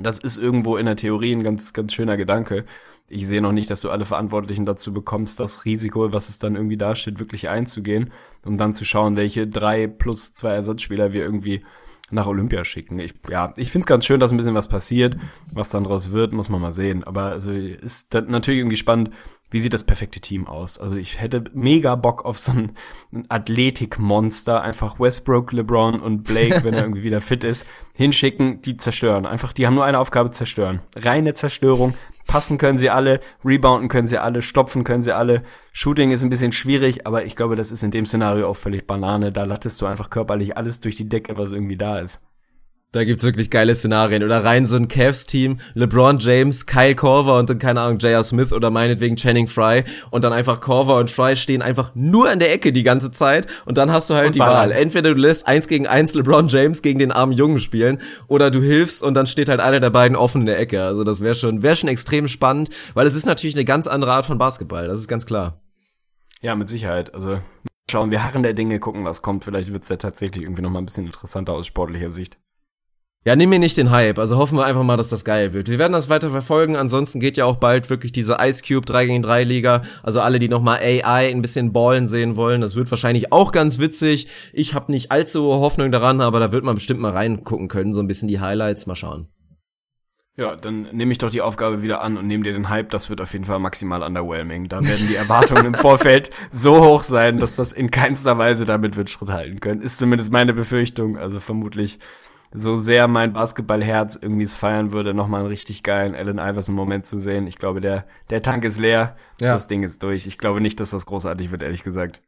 Das ist irgendwo in der Theorie ein ganz, ganz schöner Gedanke. Ich sehe noch nicht, dass du alle Verantwortlichen dazu bekommst, das Risiko, was es dann irgendwie dasteht, wirklich einzugehen, um dann zu schauen, welche drei plus zwei Ersatzspieler wir irgendwie nach Olympia schicken. Ich, ja, ich finde es ganz schön, dass ein bisschen was passiert. Was dann draus wird, muss man mal sehen. Aber also ist das natürlich irgendwie spannend, wie sieht das perfekte Team aus? Also ich hätte mega Bock auf so ein, ein Athletikmonster, einfach Westbrook, LeBron und Blake, wenn er irgendwie wieder fit ist, hinschicken, die zerstören. Einfach, die haben nur eine Aufgabe, zerstören. Reine Zerstörung. Passen können sie alle, rebounden können sie alle, stopfen können sie alle. Shooting ist ein bisschen schwierig, aber ich glaube, das ist in dem Szenario auch völlig Banane. Da lattest du einfach körperlich alles durch die Decke, was irgendwie da ist. Da gibt's wirklich geile Szenarien. Oder rein so ein Cavs-Team, LeBron James, Kyle Korver und dann, keine Ahnung, J.R. Smith oder meinetwegen Channing Fry. Und dann einfach Korver und Fry stehen einfach nur in der Ecke die ganze Zeit. Und dann hast du halt und die Wahl. Entweder du lässt eins gegen eins LeBron James gegen den armen Jungen spielen. Oder du hilfst und dann steht halt einer der beiden offen in der Ecke. Also das wäre schon, wäre schon extrem spannend, weil es ist natürlich eine ganz andere Art von Basketball. Das ist ganz klar. Ja, mit Sicherheit. Also schauen, wir harren der Dinge, gucken, was kommt. Vielleicht wird's ja tatsächlich irgendwie nochmal ein bisschen interessanter aus sportlicher Sicht. Ja, nimm mir nicht den Hype. Also hoffen wir einfach mal, dass das geil wird. Wir werden das weiter verfolgen. Ansonsten geht ja auch bald wirklich diese Ice Cube 3 gegen 3 Liga. Also alle, die nochmal AI ein bisschen ballen sehen wollen, das wird wahrscheinlich auch ganz witzig. Ich habe nicht allzu hohe Hoffnung daran, aber da wird man bestimmt mal reingucken können. So ein bisschen die Highlights. Mal schauen. Ja, dann nehme ich doch die Aufgabe wieder an und nehme dir den Hype. Das wird auf jeden Fall maximal underwhelming. Da werden die Erwartungen im Vorfeld so hoch sein, dass das in keinster Weise damit wird Schritt halten können. Ist zumindest meine Befürchtung. Also vermutlich so sehr mein Basketballherz irgendwie es feiern würde, nochmal einen richtig geilen Allen Iverson-Moment zu sehen. Ich glaube, der, der Tank ist leer, ja. das Ding ist durch. Ich glaube nicht, dass das großartig wird, ehrlich gesagt.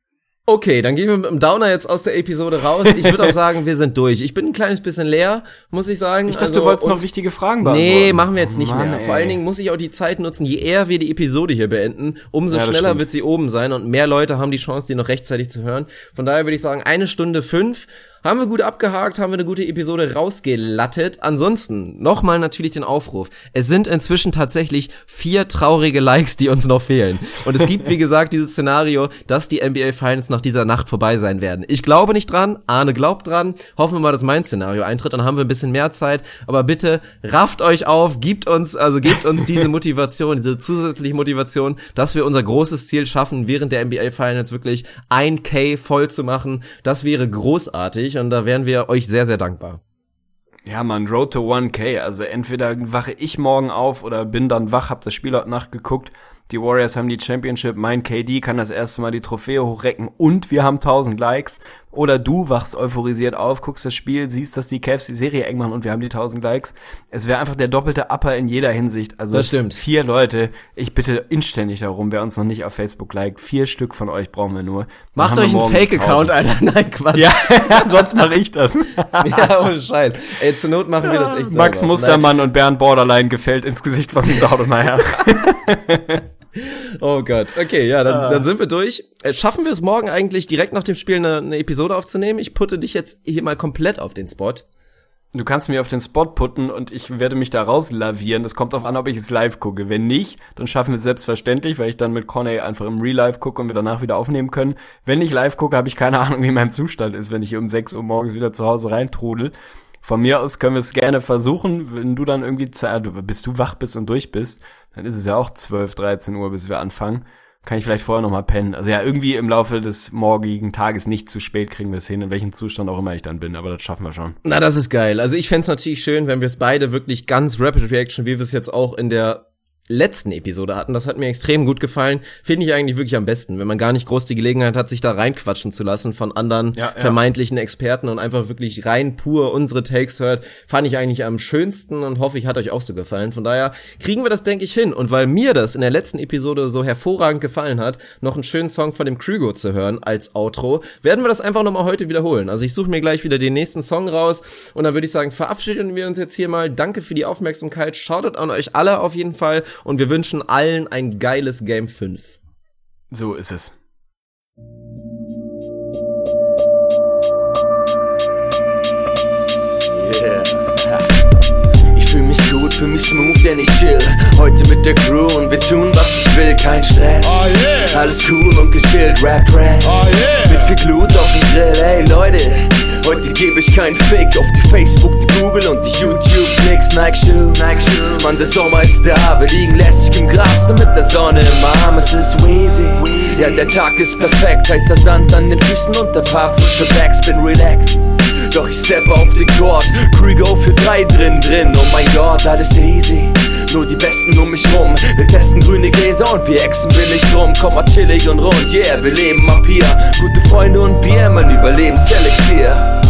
Okay, dann gehen wir mit dem Downer jetzt aus der Episode raus. Ich würde auch sagen, wir sind durch. Ich bin ein kleines bisschen leer, muss ich sagen. Ich dachte, also, du wolltest noch wichtige Fragen beantworten. Nee, machen wir jetzt nicht oh Mann, mehr. Ey. Vor allen Dingen muss ich auch die Zeit nutzen, je eher wir die Episode hier beenden, umso ja, schneller stimmt. wird sie oben sein und mehr Leute haben die Chance, die noch rechtzeitig zu hören. Von daher würde ich sagen, eine Stunde fünf. Haben wir gut abgehakt, haben wir eine gute Episode rausgelattet. Ansonsten nochmal natürlich den Aufruf. Es sind inzwischen tatsächlich vier traurige Likes, die uns noch fehlen. Und es gibt, wie gesagt, dieses Szenario, dass die NBA Finals nach dieser Nacht vorbei sein werden. Ich glaube nicht dran, Arne glaubt dran. Hoffen wir mal, dass mein Szenario eintritt, dann haben wir ein bisschen mehr Zeit. Aber bitte rafft euch auf, gibt uns, also gebt uns diese Motivation, diese zusätzliche Motivation, dass wir unser großes Ziel schaffen, während der NBA Finals wirklich ein K voll zu machen. Das wäre großartig und da wären wir euch sehr, sehr dankbar. Ja, man, Road to 1K. Also entweder wache ich morgen auf oder bin dann wach, hab das Spiel heute Nacht geguckt. Die Warriors haben die Championship, mein KD kann das erste Mal die Trophäe hochrecken und wir haben 1000 Likes. Oder du wachst euphorisiert auf, guckst das Spiel, siehst, dass die Cavs die Serie eng machen und wir haben die 1000 Likes. Es wäre einfach der doppelte Upper in jeder Hinsicht. Also das stimmt. vier Leute. Ich bitte inständig darum, wer uns noch nicht auf Facebook liked. Vier Stück von euch brauchen wir nur. Macht euch einen Fake-Account, Alter. Nein, Quatsch. Ja, sonst mache ich das. ja, ohne Scheiß. Ey, zur Not machen wir das echt selber. Max Mustermann Nein. und Bernd Borderline gefällt ins Gesicht von Saudemeyer. Oh Gott. Okay, ja, dann, ah. dann sind wir durch. Äh, schaffen wir es morgen eigentlich direkt nach dem Spiel eine, eine Episode aufzunehmen? Ich putte dich jetzt hier mal komplett auf den Spot. Du kannst mir auf den Spot putten und ich werde mich da rauslavieren. Es kommt darauf an, ob ich es live gucke. Wenn nicht, dann schaffen wir es selbstverständlich, weil ich dann mit Conny einfach im Real Life gucke und wir danach wieder aufnehmen können. Wenn ich live gucke, habe ich keine Ahnung, wie mein Zustand ist, wenn ich um 6 Uhr morgens wieder zu Hause reintrudel. Von mir aus können wir es gerne versuchen, wenn du dann irgendwie, bis du wach bist und durch bist, dann ist es ja auch 12, 13 Uhr, bis wir anfangen. Kann ich vielleicht vorher noch mal pennen. Also ja, irgendwie im Laufe des morgigen Tages nicht zu spät kriegen wir es hin, in welchem Zustand auch immer ich dann bin, aber das schaffen wir schon. Na, das ist geil. Also ich fände natürlich schön, wenn wir es beide wirklich ganz Rapid Reaction, wie wir es jetzt auch in der letzten Episode hatten. Das hat mir extrem gut gefallen. Finde ich eigentlich wirklich am besten, wenn man gar nicht groß die Gelegenheit hat, sich da reinquatschen zu lassen von anderen ja, ja. vermeintlichen Experten und einfach wirklich rein pur unsere Takes hört. Fand ich eigentlich am schönsten und hoffe, ich hat euch auch so gefallen. Von daher kriegen wir das, denke ich, hin. Und weil mir das in der letzten Episode so hervorragend gefallen hat, noch einen schönen Song von dem Krügo zu hören als Outro, werden wir das einfach nochmal heute wiederholen. Also ich suche mir gleich wieder den nächsten Song raus und dann würde ich sagen, verabschieden wir uns jetzt hier mal. Danke für die Aufmerksamkeit. Shoutout an euch alle auf jeden Fall und wir wünschen allen ein geiles Game 5. So ist es. Ich fühl mich gut, fühl mich smooth, denn ich chill Heute mit der Crew und wir tun, was ich will, kein Stress oh yeah. Alles cool und gechillt, Rap, Rap oh yeah. Mit viel Glut auf dem Grill, ey Leute Heute gebe ich keinen Fick auf die Facebook, die Google und die YouTube-Klicks. Nike Shoes, Nike Shoes. Mann, der Sommer ist da, wir liegen lässig im Gras, nur mit der Sonne im Arm. Es ist Weezy. Ja, der Tag ist perfekt, heißer Sand an den Füßen und ein paar frische Bags, bin relaxed. Doch ich steppe auf den Court, Krigo für drei drin drin, oh mein Gott, alles easy. Nur die Besten um mich rum. Wir testen grüne Gräser und wir exen billig drum. Komm mal chillig und rund, yeah, wir leben ab hier. Gute Freunde und Bier, mein Überlebenselixier.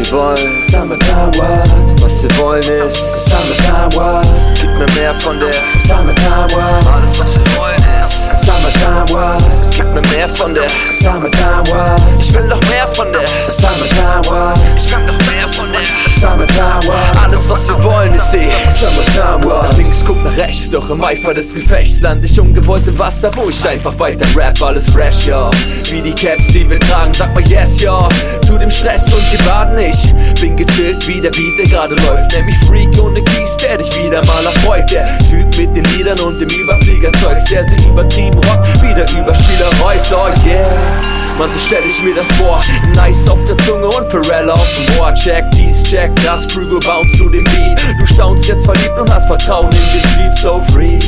Wir wollen Summertime World, was wir wollen ist Summertime World. Gib mir mehr von der Summertime World. Alles was wir wollen ist Summertime World. Gib mir mehr von der Summertime World. Ich will noch mehr von der Summertime World. Ich will noch mehr von der Summertime World. Alles was wir wollen ist die Summertime World. Nach links guck nach rechts, doch im Eifer des Gefechts land ich ungewollt im Wasser, wo ich einfach weiter rap, alles fresh, ja. Wie die Caps, die wir tragen, sag mal yes, ja. Zu dem Stress und Gebaden ich bin gechillt, wie der Beat, der gerade läuft. Nämlich Freak ohne Kies, der dich wieder mal erfreut. Der Typ mit den Liedern und dem Überfliegerzeugs, der sie übertrieben rockt, wieder über Spieler Reus, oh yeah. Mann, so stell ich mir das vor. Nice auf der Zunge und Pharrell auf dem Ohr. Check dies, check das, Krüger bounce zu dem Beat. Du staunst jetzt verliebt und hast Vertrauen in den Jeep, so free.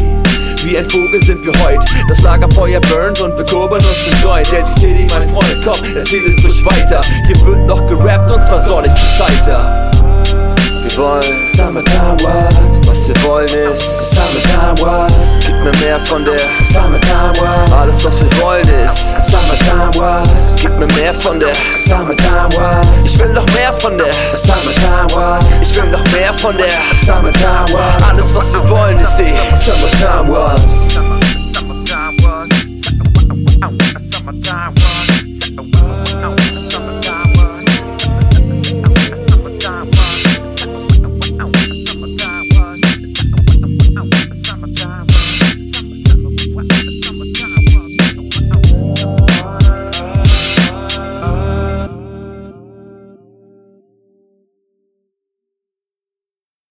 Wie ein Vogel sind wir heut. Das Lagerfeuer burnt und wir kurbeln uns den Joint. Der City, mein Freund, komm, erzähl es ruhig weiter. Hier wird noch gerappt und zwar soll ich Gescheiter. Wir wollen Summertime World, was wir wollen ist Summertime World. Gib mir mehr von der Summertime World. Alles was wir wollen ist Summertime World. Gib mir mehr von der Summertime World. Ich will noch mehr von der Summertime World. Ich will noch mehr von der Summertime World. Alles was wir wollen ist die Summertime World.